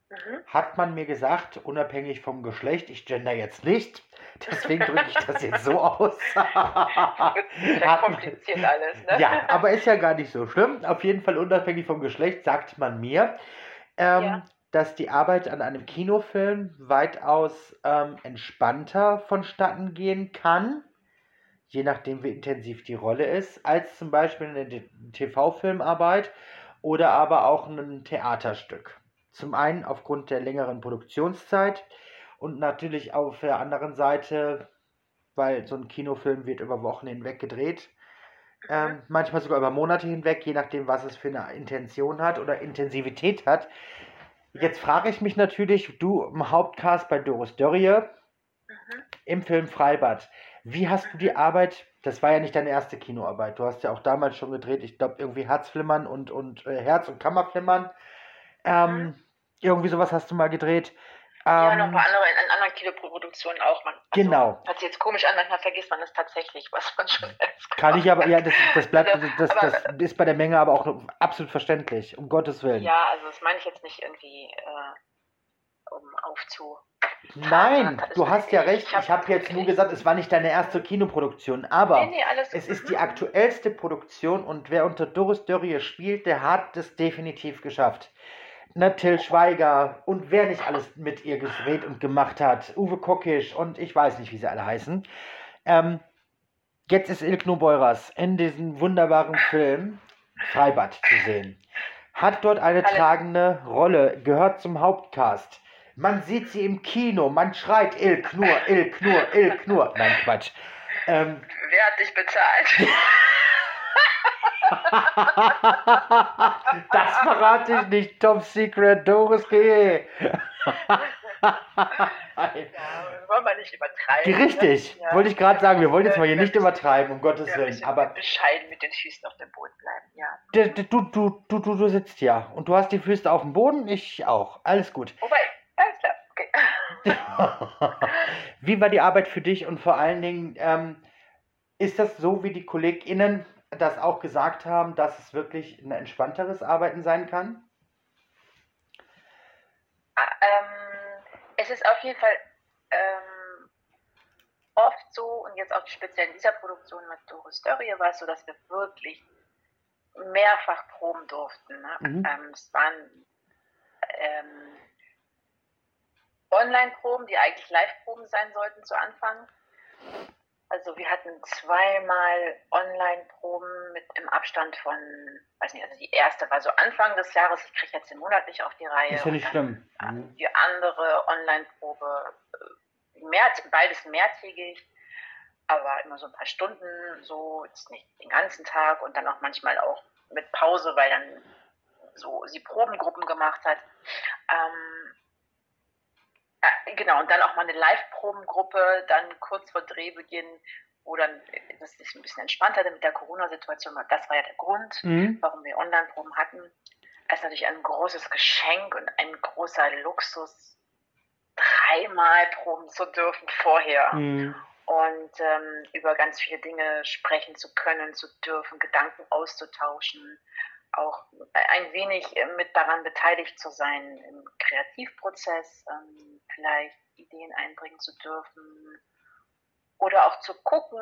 Mhm. Hat man mir gesagt, unabhängig vom Geschlecht, ich gender jetzt nicht, deswegen drücke ich das jetzt so aus. Hat kompliziert alles, ne? Ja, aber ist ja gar nicht so schlimm. Auf jeden Fall unabhängig vom Geschlecht sagt man mir. Ähm, ja dass die Arbeit an einem Kinofilm weitaus ähm, entspannter vonstatten gehen kann, je nachdem, wie intensiv die Rolle ist, als zum Beispiel eine TV-Filmarbeit oder aber auch ein Theaterstück. Zum einen aufgrund der längeren Produktionszeit und natürlich auf der anderen Seite, weil so ein Kinofilm wird über Wochen hinweg gedreht. Ähm, mhm. manchmal sogar über Monate hinweg, je nachdem, was es für eine Intention hat oder Intensivität hat. Jetzt frage ich mich natürlich, du im Hauptcast bei Doris Dörrie mhm. im Film Freibad. Wie hast du die Arbeit, das war ja nicht deine erste Kinoarbeit, du hast ja auch damals schon gedreht, ich glaube irgendwie Herzflimmern und, und äh, Herz- und Kammerflimmern. Ähm, mhm. Irgendwie sowas hast du mal gedreht. Ja, noch ein paar ähm, andere, in anderen Kinoproduktionen auch. Man, also, genau. Hört sich jetzt komisch an, manchmal vergisst man es tatsächlich, was man schon erst Kann ich aber, ja, das, das bleibt, also, das, aber, das ist bei der Menge aber auch absolut verständlich, um Gottes Willen. Ja, also das meine ich jetzt nicht irgendwie, äh, um aufzu... Nein, du hast ja recht. Ich habe jetzt nur gesagt, es war nicht deine erste Kinoproduktion, aber nee, nee, es ist die aktuellste Produktion und wer unter Doris Dörrie spielt, der hat es definitiv geschafft ne, Till Schweiger und wer nicht alles mit ihr gedreht und gemacht hat, Uwe Kockisch und ich weiß nicht, wie sie alle heißen. Ähm, jetzt ist Ilkno Beuras in diesem wunderbaren Film Freibad zu sehen. Hat dort eine tragende Rolle, gehört zum Hauptcast. Man sieht sie im Kino, man schreit Ilk nur, Ilk nur, Ilk nur. Nein, Quatsch. Ähm, Wer hat dich bezahlt? das verrate ich nicht. Top Secret, Doris G. ja, wollen wir nicht übertreiben. Richtig, ja. wollte ich gerade sagen, wir wollen jetzt mal hier nicht übertreiben, um Gottes Willen. Aber bescheiden mit den Füßen auf dem Boden bleiben, ja. Du, du, du, du, du sitzt ja und du hast die Füße auf dem Boden, ich auch. Alles gut. Wobei. wie war die Arbeit für dich und vor allen Dingen, ähm, ist das so, wie die KollegInnen das auch gesagt haben, dass es wirklich ein entspannteres Arbeiten sein kann? Ah, ähm, es ist auf jeden Fall ähm, oft so, und jetzt auch speziell in dieser Produktion mit Doris Dörrie war es so, dass wir wirklich mehrfach proben durften. Ne? Mhm. Ähm, es waren ähm, Online-Proben, die eigentlich Live-Proben sein sollten zu Anfang. Also wir hatten zweimal Online-Proben mit im Abstand von, weiß nicht, also die erste war so Anfang des Jahres, ich kriege jetzt den Monat nicht auf die Reihe. Ist ja nicht schlimm. Mhm. Die andere Online-Probe, äh, mehr, beides mehrtägig, aber immer so ein paar Stunden, so jetzt nicht den ganzen Tag und dann auch manchmal auch mit Pause, weil dann so sie Probengruppen gemacht hat. Ähm, äh, genau, und dann auch mal eine Live-Probengruppe, dann kurz vor Drehbeginn, wo dann das sich ein bisschen entspannter mit der Corona-Situation. Das war ja der Grund, mhm. warum wir Online-Proben hatten. Es ist natürlich ein großes Geschenk und ein großer Luxus, dreimal proben zu dürfen vorher. Mhm. Und ähm, über ganz viele Dinge sprechen zu können, zu dürfen, Gedanken auszutauschen auch ein wenig äh, mit daran beteiligt zu sein im Kreativprozess, ähm, vielleicht Ideen einbringen zu dürfen oder auch zu gucken,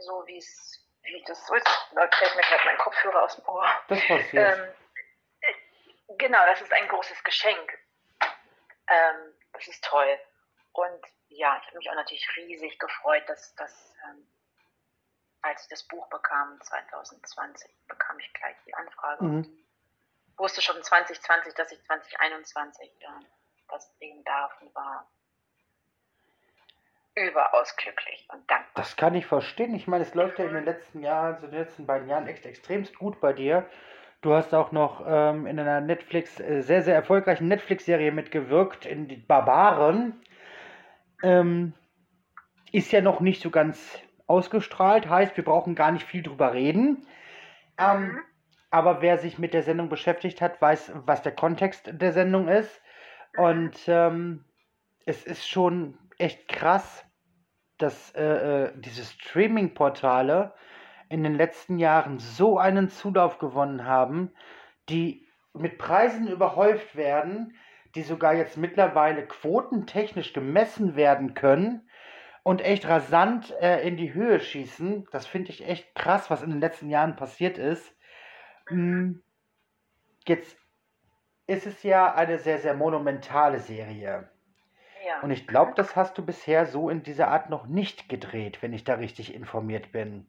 so wie es, wie das so ist. Da fällt mir gerade mein Kopfhörer aus dem Ohr. Das passiert. Ähm, äh, genau, das ist ein großes Geschenk. Ähm, das ist toll. Und ja, ich habe mich auch natürlich riesig gefreut, dass das ähm, als ich das Buch bekam, 2020, bekam ich gleich die Anfrage. Mhm. Wusste schon 2020, dass ich 2021 ja, das sehen darf und war überaus glücklich und dankbar. Das kann ich verstehen. Ich meine, es läuft ja in den letzten Jahren, so in den letzten beiden Jahren echt extremst gut bei dir. Du hast auch noch ähm, in einer Netflix, äh, sehr, sehr erfolgreichen Netflix-Serie mitgewirkt, in die Barbaren. Ähm, ist ja noch nicht so ganz ausgestrahlt. Heißt, wir brauchen gar nicht viel drüber reden. Ähm, mhm. aber wer sich mit der Sendung beschäftigt hat, weiß, was der Kontext der Sendung ist. Mhm. Und ähm, es ist schon echt krass, dass äh, äh, diese Streaming-Portale in den letzten Jahren so einen Zulauf gewonnen haben, die mit Preisen überhäuft werden, die sogar jetzt mittlerweile quotentechnisch gemessen werden können und echt rasant äh, in die Höhe schießen. Das finde ich echt krass, was in den letzten Jahren passiert ist. Hm, jetzt ist es ja eine sehr, sehr monumentale Serie. Ja. Und ich glaube, das hast du bisher so in dieser Art noch nicht gedreht, wenn ich da richtig informiert bin.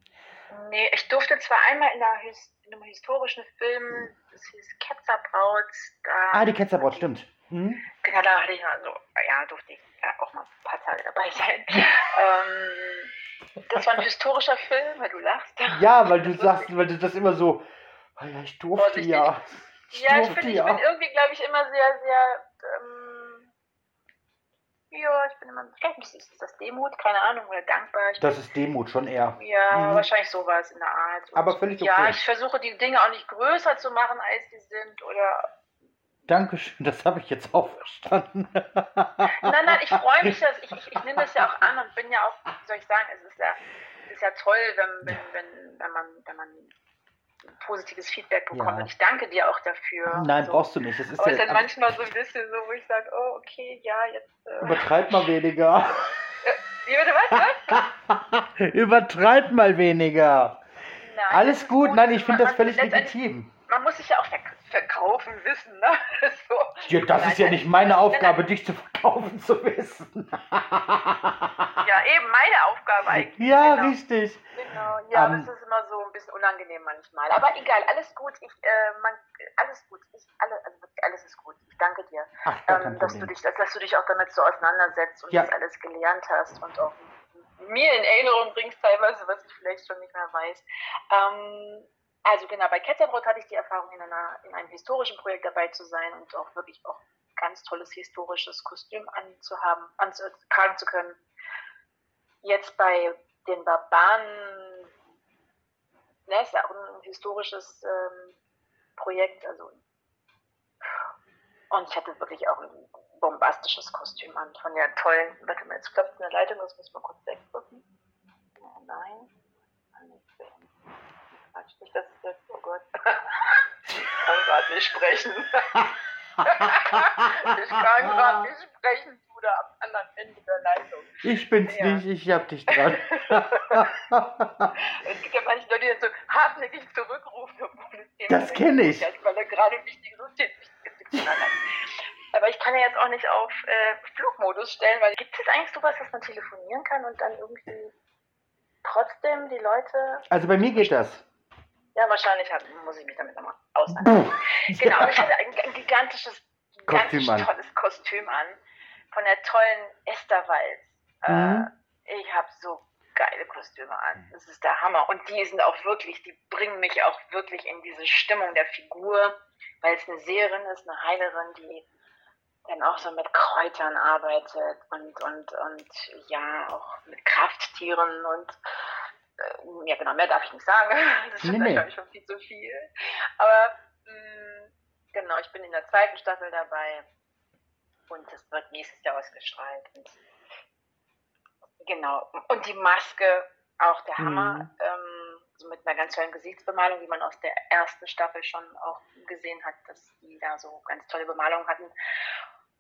Nee, ich durfte zwar einmal in, einer, in einem historischen Film, das hieß Ketzerbraut. Da ah, die Ketzerbraut, stimmt. Hm? Genau, da hatte ich also, ja, durfte ich auch mal ein paar Tage dabei sein. ähm, das war ein historischer Film, weil du lachst. Ja, weil du sagst, weil du das immer so, oh ja, ich durfte Vorsichtig. ja. Ich ja, durfte, ich, bin, ja. ich bin irgendwie, glaube ich, immer sehr, sehr ähm, ja, ich bin immer, vielleicht ist das Demut, keine Ahnung, oder dankbar. Ich das ist Demut schon eher. Ja, mhm. wahrscheinlich sowas in der Art. Und Aber völlig okay. Ja, ich versuche die Dinge auch nicht größer zu machen, als sie sind, oder Dankeschön, das habe ich jetzt auch verstanden. nein, nein, ich freue mich, dass ich, ich, ich nehme das ja auch an und bin ja auch, wie soll ich sagen, es ist ja, es ist ja toll, wenn, wenn, wenn, wenn, man, wenn man positives Feedback bekommen. Ja. Und ich danke dir auch dafür. Nein, so. brauchst du nicht. Es ist Aber ja, es ist dann manchmal so ein bisschen so, wo ich sage, oh, okay, ja, jetzt. Äh, Übertreib mal weniger. Wie bitte was? Übertreib mal weniger. Nein, Alles gut. gut. Nein, ich finde das völlig legitim. Man muss sich ja auch verkaufen wissen, ne? So. Ja, das nein, ist ja nicht meine Aufgabe, dich zu verkaufen zu wissen. ja, eben meine Aufgabe eigentlich. Ja, genau. richtig. Genau, ja, um, das ist immer so ein bisschen unangenehm manchmal. Aber egal, alles gut. Ich, äh, man, alles gut. Ich, alle, also alles ist gut. Ich danke dir, Ach, ähm, dass, du dich, dass, dass, du dich auch damit so auseinandersetzt und ja. das alles gelernt hast und auch mir in Erinnerung bringst teilweise, was ich vielleicht schon nicht mehr weiß. Ähm, also genau, bei Ketterbrot hatte ich die Erfahrung, in, einer, in einem historischen Projekt dabei zu sein und auch wirklich auch ganz tolles historisches Kostüm anzuhaben, anzutragen zu können. Jetzt bei den Barbaren, ne, ist ja auch ein historisches ähm, Projekt, also und ich hatte wirklich auch ein bombastisches Kostüm an von der tollen, warte mal, jetzt in der Leitung, das muss man kurz wegdrücken. Nein, Quatsch, nicht, dass ich jetzt, oh Gott, ich kann gerade nicht sprechen. ich kann gerade nicht sprechen, du da am anderen Ende der Leitung. Ich bin's ja. nicht, ich hab dich dran. es gibt ja manche Leute, die jetzt so hartnäckig zurückrufen, Das kenne ich. Weil er gerade wichtige Notizen aber ich kann ja jetzt auch nicht auf äh, Flugmodus stellen, weil gibt es eigentlich sowas, dass man telefonieren kann und dann irgendwie trotzdem die Leute. Also bei mir geht das. Ja, wahrscheinlich hat, muss ich mich damit nochmal auseinandersetzen. genau, ja. ich hatte ein, ein gigantisches, gigantisch Kostüm tolles Kostüm an von der tollen Esther Walz. Äh, mhm. Äh, ich habe so geile Kostüme an. Das ist der Hammer. Und die sind auch wirklich, die bringen mich auch wirklich in diese Stimmung der Figur, weil es eine Seherin ist, eine Heilerin, die dann auch so mit Kräutern arbeitet und, und, und ja, auch mit Krafttieren und äh, ja genau, mehr darf ich nicht sagen. Das ist nee, nee. schon viel zu viel. Aber mh, mm, genau, ich bin in der zweiten Staffel dabei und es wird nächstes Jahr ausgestrahlt. Und, genau. Und die Maske, auch der Hammer, mhm. ähm, so mit einer ganz tollen Gesichtsbemalung, wie man aus der ersten Staffel schon auch gesehen hat, dass die da so ganz tolle Bemalung hatten.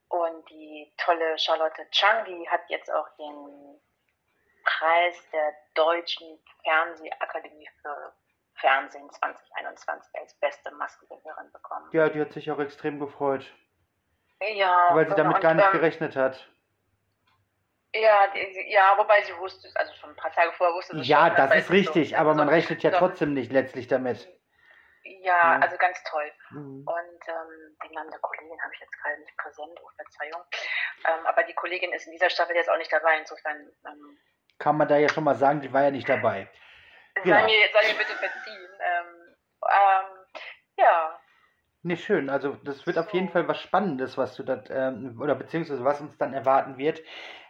Und die tolle Charlotte Chang, die hat jetzt auch den Preis der Deutschen Fernsehakademie für Fernsehen 2021 als beste Maskenbildnerin bekommen. Ja, die hat sich auch extrem gefreut. Ja. Weil sie damit gar nicht ähm, gerechnet hat. Ja, die, ja, wobei sie wusste, also schon ein paar Tage vorher wusste sie Ja, schon, das ist richtig, so, aber man rechnet ja so, trotzdem nicht letztlich damit. Ja, ja. also ganz toll. Mhm. Und ähm, den Namen der Kollegin habe ich jetzt gerade nicht präsent, oh Verzeihung. Ähm, aber die Kollegin ist in dieser Staffel jetzt auch nicht dabei, insofern ähm, kann man da ja schon mal sagen, die war ja nicht dabei. Sei, genau. mir, sei mir bitte verziehen. Ähm, ähm, ja. Nicht schön. Also das wird so. auf jeden Fall was Spannendes, was du da, ähm, oder beziehungsweise was uns dann erwarten wird.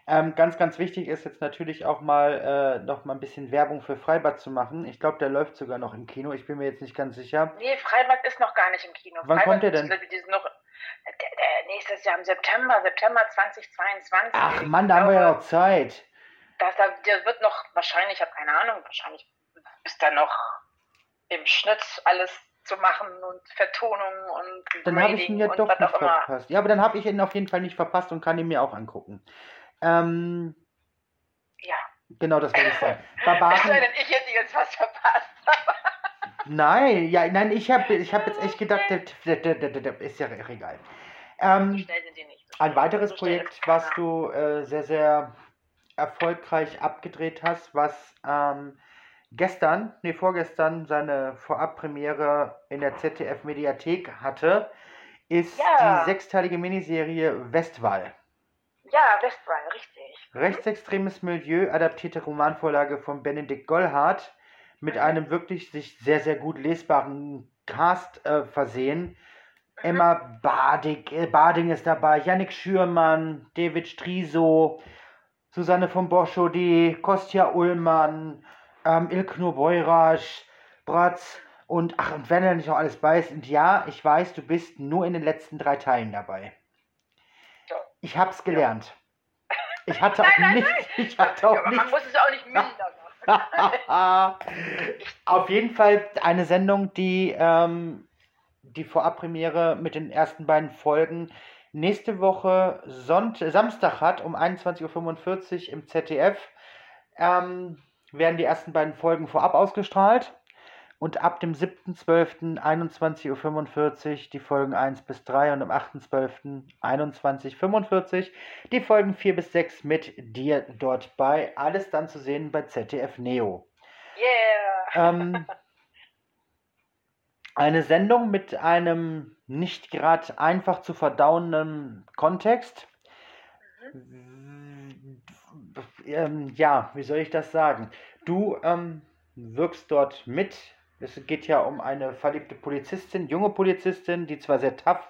Ähm, ganz, ganz wichtig ist jetzt natürlich auch mal äh, noch mal ein bisschen Werbung für Freibad zu machen. Ich glaube, der läuft sogar noch im Kino. Ich bin mir jetzt nicht ganz sicher. Nee, Freibad ist noch gar nicht im Kino. Wann Freibad kommt der denn? Noch, der, der, nächstes Jahr im September, September 2022. Ach Mann, da haben wir ja noch Zeit das, das wird noch wahrscheinlich, ich habe keine Ahnung, wahrscheinlich ist da noch im Schnitt alles zu machen und Vertonung und Dann habe ich ihn ja doch nicht verpasst. Ja, aber dann habe ich ihn auf jeden Fall nicht verpasst und kann ihn mir auch angucken. Ähm, ja. Genau, das wollte ich sagen. Barbaren, es sei denn, ich hätte jetzt was verpasst. nein, ja, nein, ich habe ich hab jetzt echt gedacht, der, der, der, ist ja egal. Ähm, so schnell sind die nicht. Ein weiteres Projekt, was du äh, sehr, sehr erfolgreich abgedreht hast, was ähm, gestern, nee, vorgestern seine Vorabpremiere in der ZDF-Mediathek hatte, ist ja. die sechsteilige Miniserie Westwall. Ja, Westwall, richtig. Rechtsextremes Milieu, adaptierte Romanvorlage von Benedikt Gollhardt, mit mhm. einem wirklich sich sehr, sehr gut lesbaren Cast äh, versehen. Mhm. Emma Badig, äh, Bading ist dabei, Yannick Schürmann, David Striso, Susanne von Boschodi, Kostja Ullmann, ähm, Ilknur Beurasch, Bratz und ach, und wenn er nicht noch alles beißt. Und ja, ich weiß, du bist nur in den letzten drei Teilen dabei. Ich hab's gelernt. Ich hatte auch nein, nicht. Nein. Ich hatte auch ja, nicht. Man muss es auch nicht mindern. Auf jeden Fall eine Sendung, die ähm, die Vorabpremiere mit den ersten beiden Folgen nächste Woche Sonnt Samstag hat um 21.45 Uhr im ZDF. Ähm, werden die ersten beiden Folgen vorab ausgestrahlt. Und ab dem 7.12.21.45 Uhr die Folgen 1 bis 3 und am 8.12.21.45 Uhr die Folgen 4 bis 6 mit dir dort bei. Alles dann zu sehen bei ZDF Neo. Yeah! Ähm, eine Sendung mit einem nicht gerade einfach zu verdauenden Kontext. Mhm. Ähm, ja, wie soll ich das sagen? Du ähm, wirkst dort mit es geht ja um eine verliebte Polizistin, junge Polizistin, die zwar sehr tough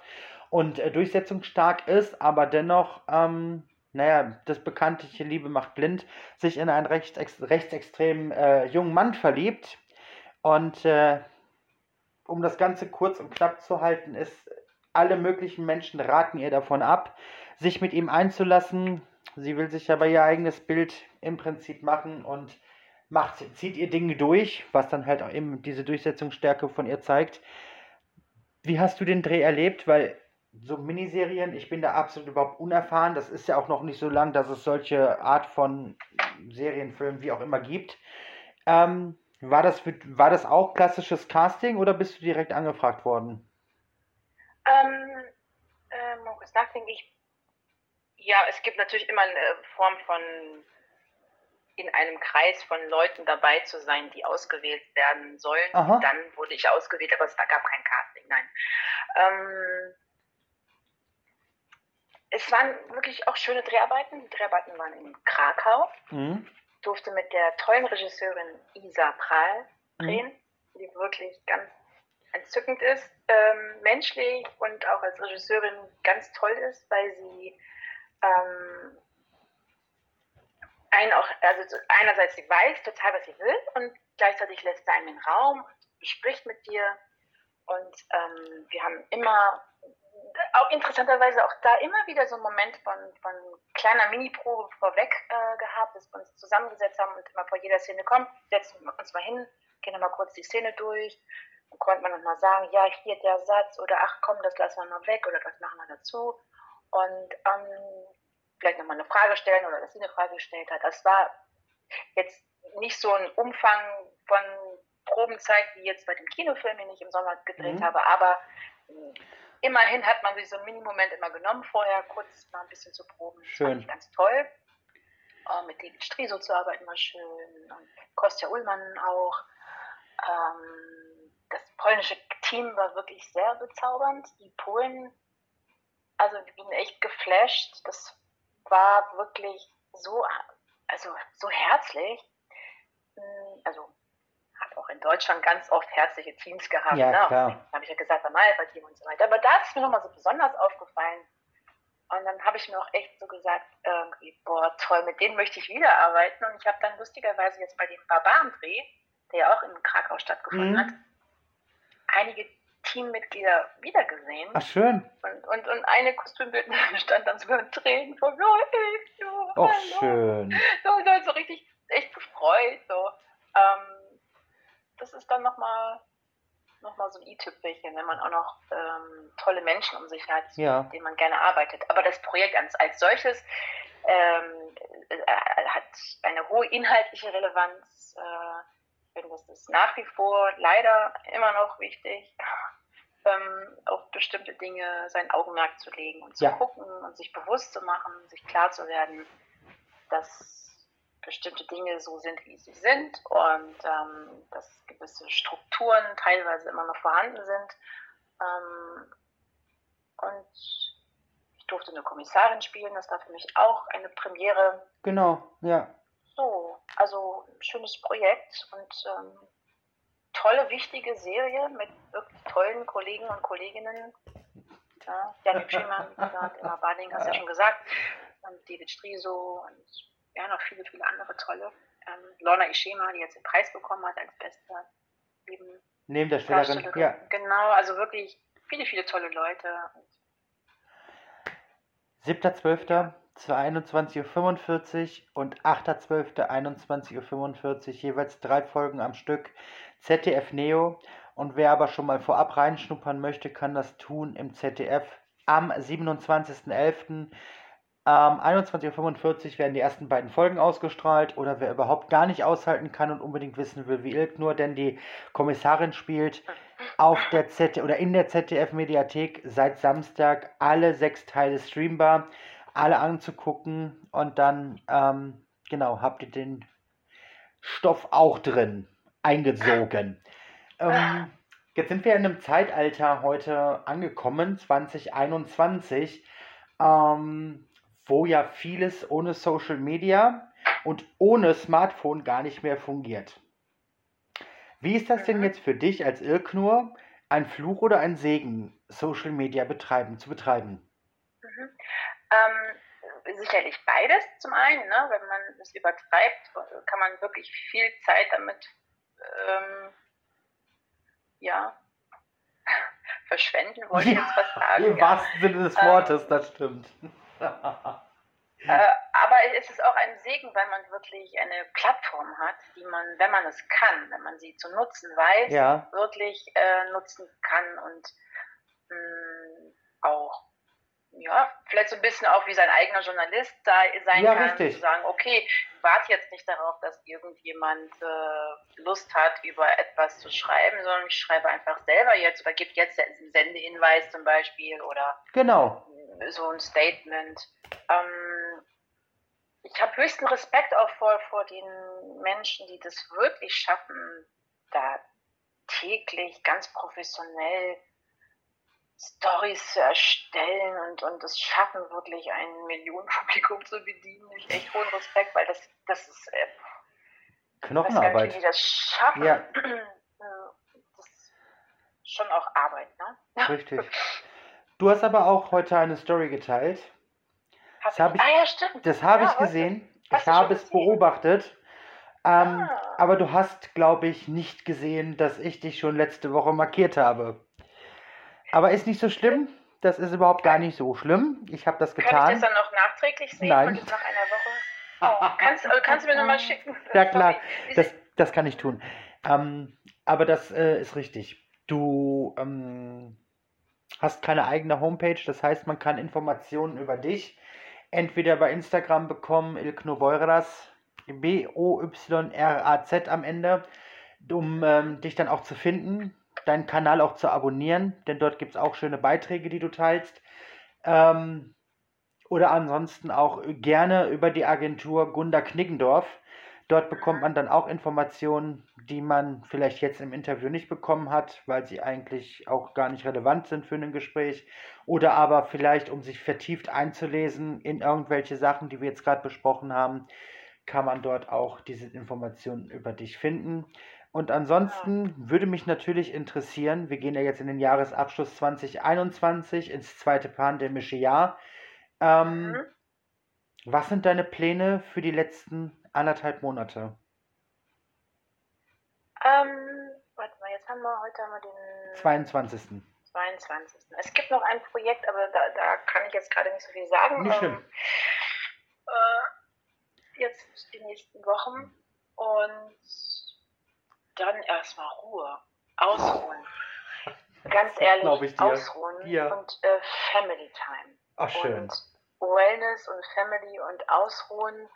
und äh, durchsetzungsstark ist, aber dennoch, ähm, naja, das bekannte Liebe macht blind, sich in einen rechtsex rechtsextremen äh, jungen Mann verliebt. Und äh, um das Ganze kurz und knapp zu halten, ist, alle möglichen Menschen raten ihr davon ab, sich mit ihm einzulassen. Sie will sich aber ihr eigenes Bild im Prinzip machen und macht, zieht ihr Dinge durch, was dann halt auch eben diese Durchsetzungsstärke von ihr zeigt. Wie hast du den Dreh erlebt? Weil so Miniserien, ich bin da absolut überhaupt unerfahren. Das ist ja auch noch nicht so lang, dass es solche Art von Serienfilmen wie auch immer gibt. Ähm, war, das war das auch klassisches Casting oder bist du direkt angefragt worden? Ähm, äh, nachdenken, ich, ja, es gibt natürlich immer eine Form von in einem Kreis von Leuten dabei zu sein, die ausgewählt werden sollen. Dann wurde ich ausgewählt, aber es gab kein Casting, nein. Ähm, es waren wirklich auch schöne Dreharbeiten. Die Dreharbeiten waren in Krakau. Mhm. Durfte mit der tollen Regisseurin Isa Prahl mhm. drehen, mhm. die wirklich ganz entzückend ist, ähm, menschlich und auch als Regisseurin ganz toll ist, weil sie ähm, einen auch, also einerseits sie weiß total, was sie will und gleichzeitig lässt sie einen den Raum, spricht mit dir und ähm, wir haben immer, auch interessanterweise auch da immer wieder so einen Moment von, von kleiner Mini-Probe vorweg äh, gehabt, dass wir uns zusammengesetzt haben und immer vor jeder Szene kommen, setzen wir uns mal hin, gehen nochmal kurz die Szene durch, dann konnte man nochmal sagen, ja, hier der Satz oder ach komm, das lassen wir mal weg oder das machen wir dazu und ähm, vielleicht nochmal eine Frage stellen oder dass sie eine Frage gestellt hat. Das war jetzt nicht so ein Umfang von Probenzeit wie jetzt bei dem Kinofilm, den ich im Sommer gedreht mhm. habe, aber immerhin hat man sich so einen Mini-Moment immer genommen vorher, kurz mal ein bisschen zu proben. Schön. Das fand ich ganz toll. Oh, mit David Striso zu arbeiten war schön. Und Kostja Ullmann auch. Ähm, das polnische Team war wirklich sehr bezaubernd. Die Polen, also ich bin echt geflasht. Das war wirklich so, also so herzlich. Hm, also habe auch in Deutschland ganz oft herzliche Teams gehabt. Ja, ne? klar. habe ich ja gesagt, beim Alpha-Team und so weiter. Aber da ist mir nochmal so besonders aufgefallen. Und dann habe ich mir auch echt so gesagt, irgendwie, boah, toll, mit denen möchte ich wieder arbeiten. Und ich habe dann lustigerweise jetzt bei dem Barbaren-Dreh, der ja auch in Krakau stattgefunden mhm. hat, einige Teammitglieder wiedergesehen. Ach, schön. Und, und, und eine Kostümbildnerin stand dann sogar mit Tränen vor mir. Oh, schön. So, so, so richtig echt gefreut. So. Ähm, das ist dann nochmal noch mal so ein i-Tüpfelchen, wenn man auch noch ähm, tolle Menschen um sich hat, ja. mit denen man gerne arbeitet. Aber das Projekt als, als solches ähm, äh, hat eine hohe inhaltliche Relevanz. Äh, ich finde, das ist nach wie vor leider immer noch wichtig. ähm, auf bestimmte Dinge sein Augenmerk zu legen und zu ja. gucken und sich bewusst zu machen, sich klar zu werden, dass bestimmte Dinge so sind, wie sie sind und ähm, dass gewisse Strukturen teilweise immer noch vorhanden sind. Ähm, und ich durfte eine Kommissarin spielen, das war für mich auch eine Premiere. Genau, ja. So, also ein schönes Projekt und ähm, tolle, wichtige Serie mit wirklich tollen Kollegen und Kolleginnen. Ja, Janik Schiemann, Emma Bading, hast du ja schon gesagt, und David Striso und ja, noch viele, viele andere tolle. Ähm, Lorna Ishema, die jetzt den Preis bekommen hat als beste Neben Neben der Stellerin, ja. Genau, also wirklich viele, viele tolle Leute. 7.12. zu 21.45 Uhr und 8.12. 21.45 Uhr, jeweils drei Folgen am Stück. ZDF Neo. Und wer aber schon mal vorab reinschnuppern möchte, kann das tun im ZDF am 27.11. Ähm, 21.45 Uhr werden die ersten beiden Folgen ausgestrahlt oder wer überhaupt gar nicht aushalten kann und unbedingt wissen will, wie Ilk nur denn die Kommissarin spielt, auf der Z oder in der ZDF-Mediathek seit Samstag alle sechs Teile streambar, alle anzugucken und dann, ähm, genau, habt ihr den Stoff auch drin, eingesogen. Ähm, jetzt sind wir in einem Zeitalter heute angekommen, 2021. Ähm, wo ja vieles ohne Social Media und ohne Smartphone gar nicht mehr fungiert. Wie ist das denn jetzt für dich als Irknur, ein Fluch oder ein Segen, Social Media betreiben, zu betreiben? Mhm. Ähm, sicherlich beides zum einen, ne? wenn man es übertreibt, kann man wirklich viel Zeit damit ähm, ja, verschwenden, wollte ich jetzt was sagen. Im wahrsten Sinne des Wortes, ähm, das stimmt. Äh, aber es ist auch ein Segen, weil man wirklich eine Plattform hat, die man, wenn man es kann, wenn man sie zu nutzen weiß, ja. wirklich äh, nutzen kann und mh, mm, auch ja, vielleicht so ein bisschen auch wie sein eigener Journalist sein ja, kann, richtig. zu sagen, okay, warte jetzt nicht darauf, dass irgendjemand äh, Lust hat, über etwas zu schreiben, sondern ich schreibe einfach selber jetzt oder gebe jetzt einen Sendehinweis zum Beispiel oder genau. So ein Statement. Ähm, ich habe höchsten Respekt auch vor, vor den Menschen, die das wirklich schaffen, da täglich ganz professionell Stories zu erstellen und, und es schaffen, wirklich ein Millionenpublikum zu bedienen. Ich echt hohen Respekt, weil das, das ist äh, Knochenarbeit. Nicht, wie die das schaffen. Ja. Das ist schon auch Arbeit, ne? Richtig. Du hast aber auch heute eine Story geteilt. das habe ich, ah, ja, stimmt. Das habe ja, ich gesehen. Ich habe es beobachtet. Ähm, ah. Aber du hast, glaube ich, nicht gesehen, dass ich dich schon letzte Woche markiert habe. Aber ist nicht so schlimm. Das ist überhaupt gar nicht so schlimm. Ich habe das getan. Kann ich das dann noch nachträglich sehen? Nein. Nach einer Woche? Oh, kannst, also kannst, du mir nochmal schicken? Ja, klar. Das, das kann ich tun. Ähm, aber das äh, ist richtig. Du ähm, hast keine eigene Homepage. Das heißt, man kann Informationen über dich entweder bei Instagram bekommen, Ilkno Voyras, B-O-Y-R-A-Z am Ende, um ähm, dich dann auch zu finden deinen Kanal auch zu abonnieren, denn dort gibt es auch schöne Beiträge, die du teilst. Ähm, oder ansonsten auch gerne über die Agentur Gunda Kniggendorf. Dort bekommt man dann auch Informationen, die man vielleicht jetzt im Interview nicht bekommen hat, weil sie eigentlich auch gar nicht relevant sind für ein Gespräch. Oder aber vielleicht, um sich vertieft einzulesen in irgendwelche Sachen, die wir jetzt gerade besprochen haben, kann man dort auch diese Informationen über dich finden. Und ansonsten würde mich natürlich interessieren, wir gehen ja jetzt in den Jahresabschluss 2021, ins zweite pandemische Jahr. Ähm, mhm. Was sind deine Pläne für die letzten anderthalb Monate? Ähm, warte mal, jetzt haben wir heute haben wir den 22. 22. Es gibt noch ein Projekt, aber da, da kann ich jetzt gerade nicht so viel sagen. Nicht schlimm. Ähm, äh, jetzt die nächsten Wochen und dann erstmal Ruhe, ausruhen. Ganz ehrlich, ausruhen ja. und äh, Family Time. Ach, schön. Und Wellness und Family und Ausruhen,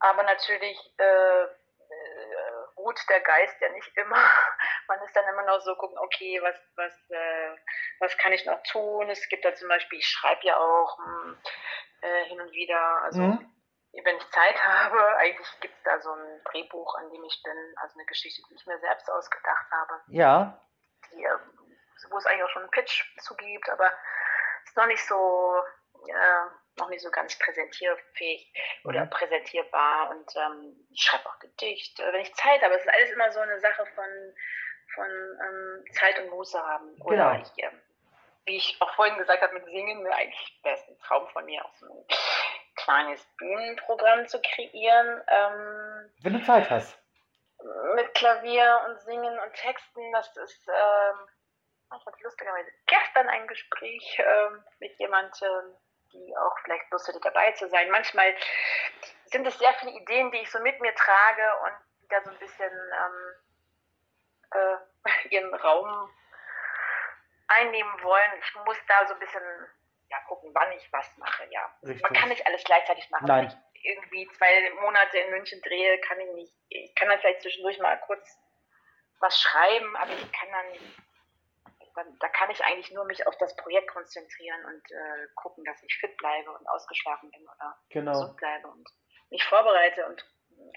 aber natürlich äh, äh, ruht der Geist ja nicht immer. Man ist dann immer noch so gucken, okay, was, was, äh, was kann ich noch tun? Es gibt da zum Beispiel, ich schreibe ja auch hm, äh, hin und wieder, also mhm. wenn ich Zeit habe, eigentlich gibt es da so ein Drehbuch, an dem ich bin, also eine Geschichte, die ich mir selbst ausgedacht habe. Ja. Die, äh, wo es eigentlich auch schon einen Pitch zu gibt, aber ist noch nicht so, äh, noch nicht so ganz präsentierfähig oder mhm. präsentierbar und ähm, ich schreibe auch Gedichte, wenn ich Zeit habe. Es ist alles immer so eine Sache von, von ähm, Zeit und Muße haben. Oder genau. ich, äh, wie ich auch vorhin gesagt habe, mit Singen, eigentlich wäre es ein Traum von mir, auch so ein kleines Bühnenprogramm zu kreieren. Ähm, wenn du Zeit hast. Mit Klavier und Singen und Texten, das ist. Ähm, ich hatte lustigerweise gestern ein Gespräch ähm, mit jemandem, die auch Lust lustig dabei zu sein. Manchmal sind es sehr viele Ideen, die ich so mit mir trage und die da so ein bisschen ähm, äh, ihren Raum einnehmen wollen. Ich muss da so ein bisschen ja, gucken, wann ich was mache. Ja. Richtig. Man kann nicht alles gleichzeitig machen. Nein. Wenn ich irgendwie zwei Monate in München drehe, kann ich nicht. Ich kann dann vielleicht zwischendurch mal kurz was schreiben, aber ich kann dann nicht dann, da kann ich eigentlich nur mich auf das Projekt konzentrieren und äh, gucken, dass ich fit bleibe und ausgeschlafen bin oder genau. gesund bleibe und mich vorbereite und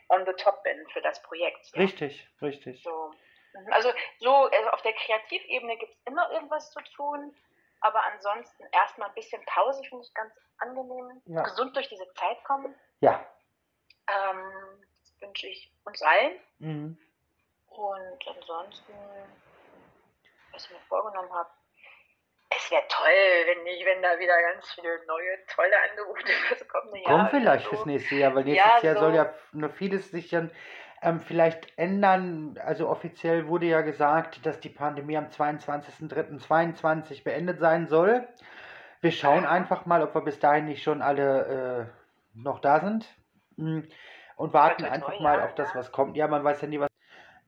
on the top bin für das Projekt. Ja. Richtig, richtig. So. Mhm. Also so also auf der Kreativebene gibt es immer irgendwas zu tun, aber ansonsten erstmal ein bisschen Pause finde ich ganz angenehm. Ja. Gesund durch diese Zeit kommen. Ja. Ähm, das wünsche ich uns allen. Mhm. Und ansonsten was ich mir vorgenommen habe. Es wäre toll, wenn nicht, wenn da wieder ganz viele neue, tolle Angebote fürs kommende Jahr. Kommen vielleicht so. fürs nächste Jahr, weil nächstes ja, Jahr so. soll ja nur vieles sich dann ähm, vielleicht ändern. Also offiziell wurde ja gesagt, dass die Pandemie am 22.03.2022 beendet sein soll. Wir schauen einfach mal, ob wir bis dahin nicht schon alle äh, noch da sind. Hm, und warten einfach mal auf das, was kommt. Ja, man weiß ja nie, was.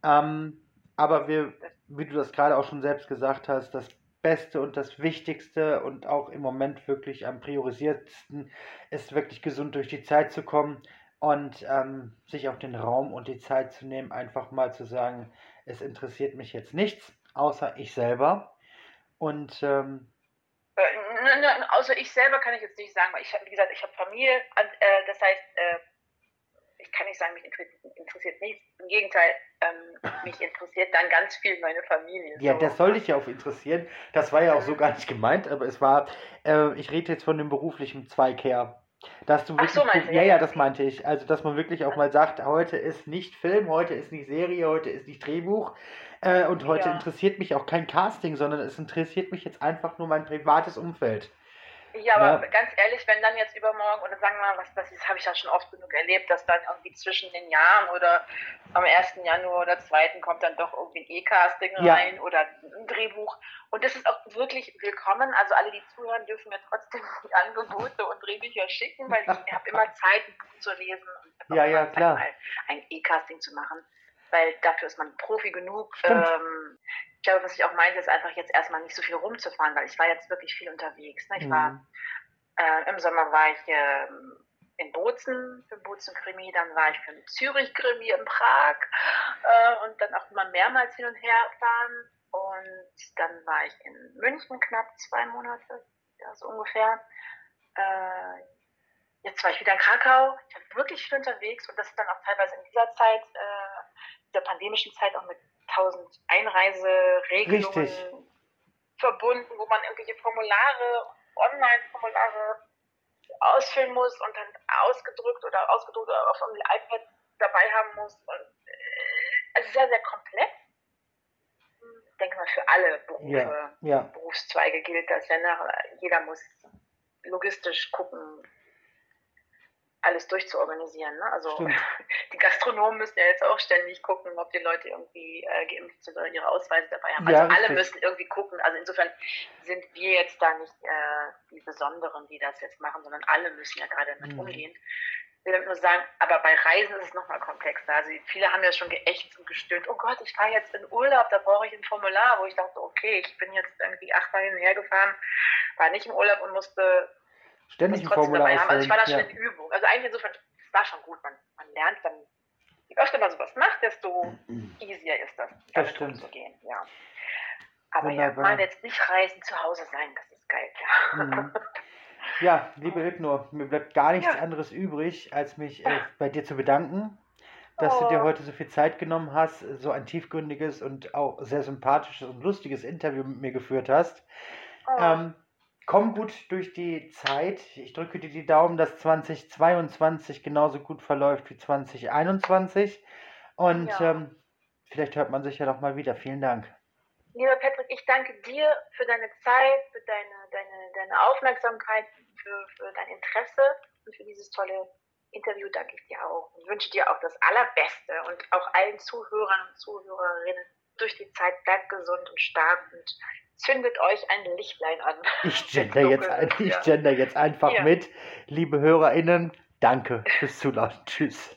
Ähm, aber wir wie du das gerade auch schon selbst gesagt hast, das Beste und das Wichtigste und auch im Moment wirklich am priorisiertesten ist wirklich gesund durch die Zeit zu kommen und ähm, sich auch den Raum und die Zeit zu nehmen, einfach mal zu sagen, es interessiert mich jetzt nichts, außer ich selber. Und ähm, äh, außer ich selber kann ich jetzt nicht sagen, weil ich wie gesagt, ich habe Familie, äh, das heißt, äh, ich kann nicht sagen, mich interessiert nichts. Im Gegenteil, ähm, mich interessiert dann ganz viel meine Familie. Ja, so. das soll dich ja auch interessieren. Das war ja auch so gar nicht gemeint, aber es war, äh, ich rede jetzt von dem beruflichen Zweig her. Dass du wirklich, so, ja, ja, ja, das meinte ich. Also, dass man wirklich auch mal sagt, heute ist nicht Film, heute ist nicht Serie, heute ist nicht Drehbuch äh, und heute ja. interessiert mich auch kein Casting, sondern es interessiert mich jetzt einfach nur mein privates Umfeld. Ja, aber ja. ganz ehrlich, wenn dann jetzt übermorgen, oder sagen wir mal, was das ist, habe ich ja schon oft genug erlebt, dass dann irgendwie zwischen den Jahren oder am 1. Januar oder 2. kommt dann doch irgendwie ein E-Casting ja. rein oder ein Drehbuch. Und das ist auch wirklich willkommen. Also alle, die zuhören, dürfen mir trotzdem die Angebote und Drehbücher schicken, weil ich habe immer Zeit, ein Buch zu lesen und ja, ja, klar. ein E-Casting zu machen. Weil dafür ist man Profi genug. Ähm, ich glaube, was ich auch meinte, ist einfach jetzt erstmal nicht so viel rumzufahren, weil ich war jetzt wirklich viel unterwegs. Ne? Ich mhm. war äh, im Sommer war ich äh, in Bozen für Bozen Krimi, dann war ich für den Zürich Krimi in Prag äh, und dann auch mal mehrmals hin und her fahren. Und dann war ich in München knapp zwei Monate, ja, so ungefähr. Äh, jetzt war ich wieder in Krakau. Ich war wirklich viel unterwegs und das ist dann auch teilweise in dieser Zeit, äh, der pandemischen Zeit auch mit tausend Einreiseregelungen Richtig. verbunden, wo man irgendwelche Formulare, Online-Formulare ausfüllen muss und dann ausgedrückt oder ausgedruckt oder auf einem iPad dabei haben muss. Und, äh, also sehr, sehr komplex. Ich denke mal, für alle Berufe, ja, ja. Berufszweige gilt das. Jeder muss logistisch gucken, alles durchzuorganisieren. Ne? Also Stimmt. die Gastronomen müssen ja jetzt auch ständig gucken, ob die Leute irgendwie äh, geimpft sind oder ihre Ausweise dabei haben. Ja, also alle müssen irgendwie gucken. Also insofern sind wir jetzt da nicht äh, die Besonderen, die das jetzt machen, sondern alle müssen ja gerade damit mhm. umgehen. Ich will nur sagen, aber bei Reisen ist es nochmal komplexer. Also viele haben ja schon geächt und gestöhnt, oh Gott, ich fahre jetzt in Urlaub, da brauche ich ein Formular, wo ich dachte, okay, ich bin jetzt irgendwie achtmal gefahren, war nicht im Urlaub und musste Ständig ein Formular dabei haben. Also ich war da schon ja. in Übung. Also eigentlich insofern, es war schon gut. Man, man lernt dann je öfter man sowas macht, desto easier ist das, das stimmt. umzugehen. Ja. Aber Wunderbar. ja, mal jetzt nicht reisen, zu Hause sein, das ist geil, ja. Mhm. Ja, liebe Hypno, mir bleibt gar nichts ja. anderes übrig, als mich äh, bei dir zu bedanken, dass oh. du dir oh. heute so viel Zeit genommen hast, so ein tiefgründiges und auch sehr sympathisches und lustiges Interview mit mir geführt hast. Oh. Ähm, komm gut durch die Zeit. Ich drücke dir die Daumen, dass 2022 genauso gut verläuft wie 2021. Und ja. ähm, vielleicht hört man sich ja doch mal wieder. Vielen Dank. Lieber Patrick, ich danke dir für deine Zeit, für deine, deine, deine Aufmerksamkeit, für, für dein Interesse und für dieses tolle Interview danke ich dir auch und wünsche dir auch das Allerbeste und auch allen Zuhörern und Zuhörerinnen durch die Zeit. Bleibt gesund und stark und zündet euch ein Lichtlein an. Ich gender, jetzt, ein, ich gender jetzt einfach ja. mit. Liebe HörerInnen, danke fürs Zuhören. Tschüss.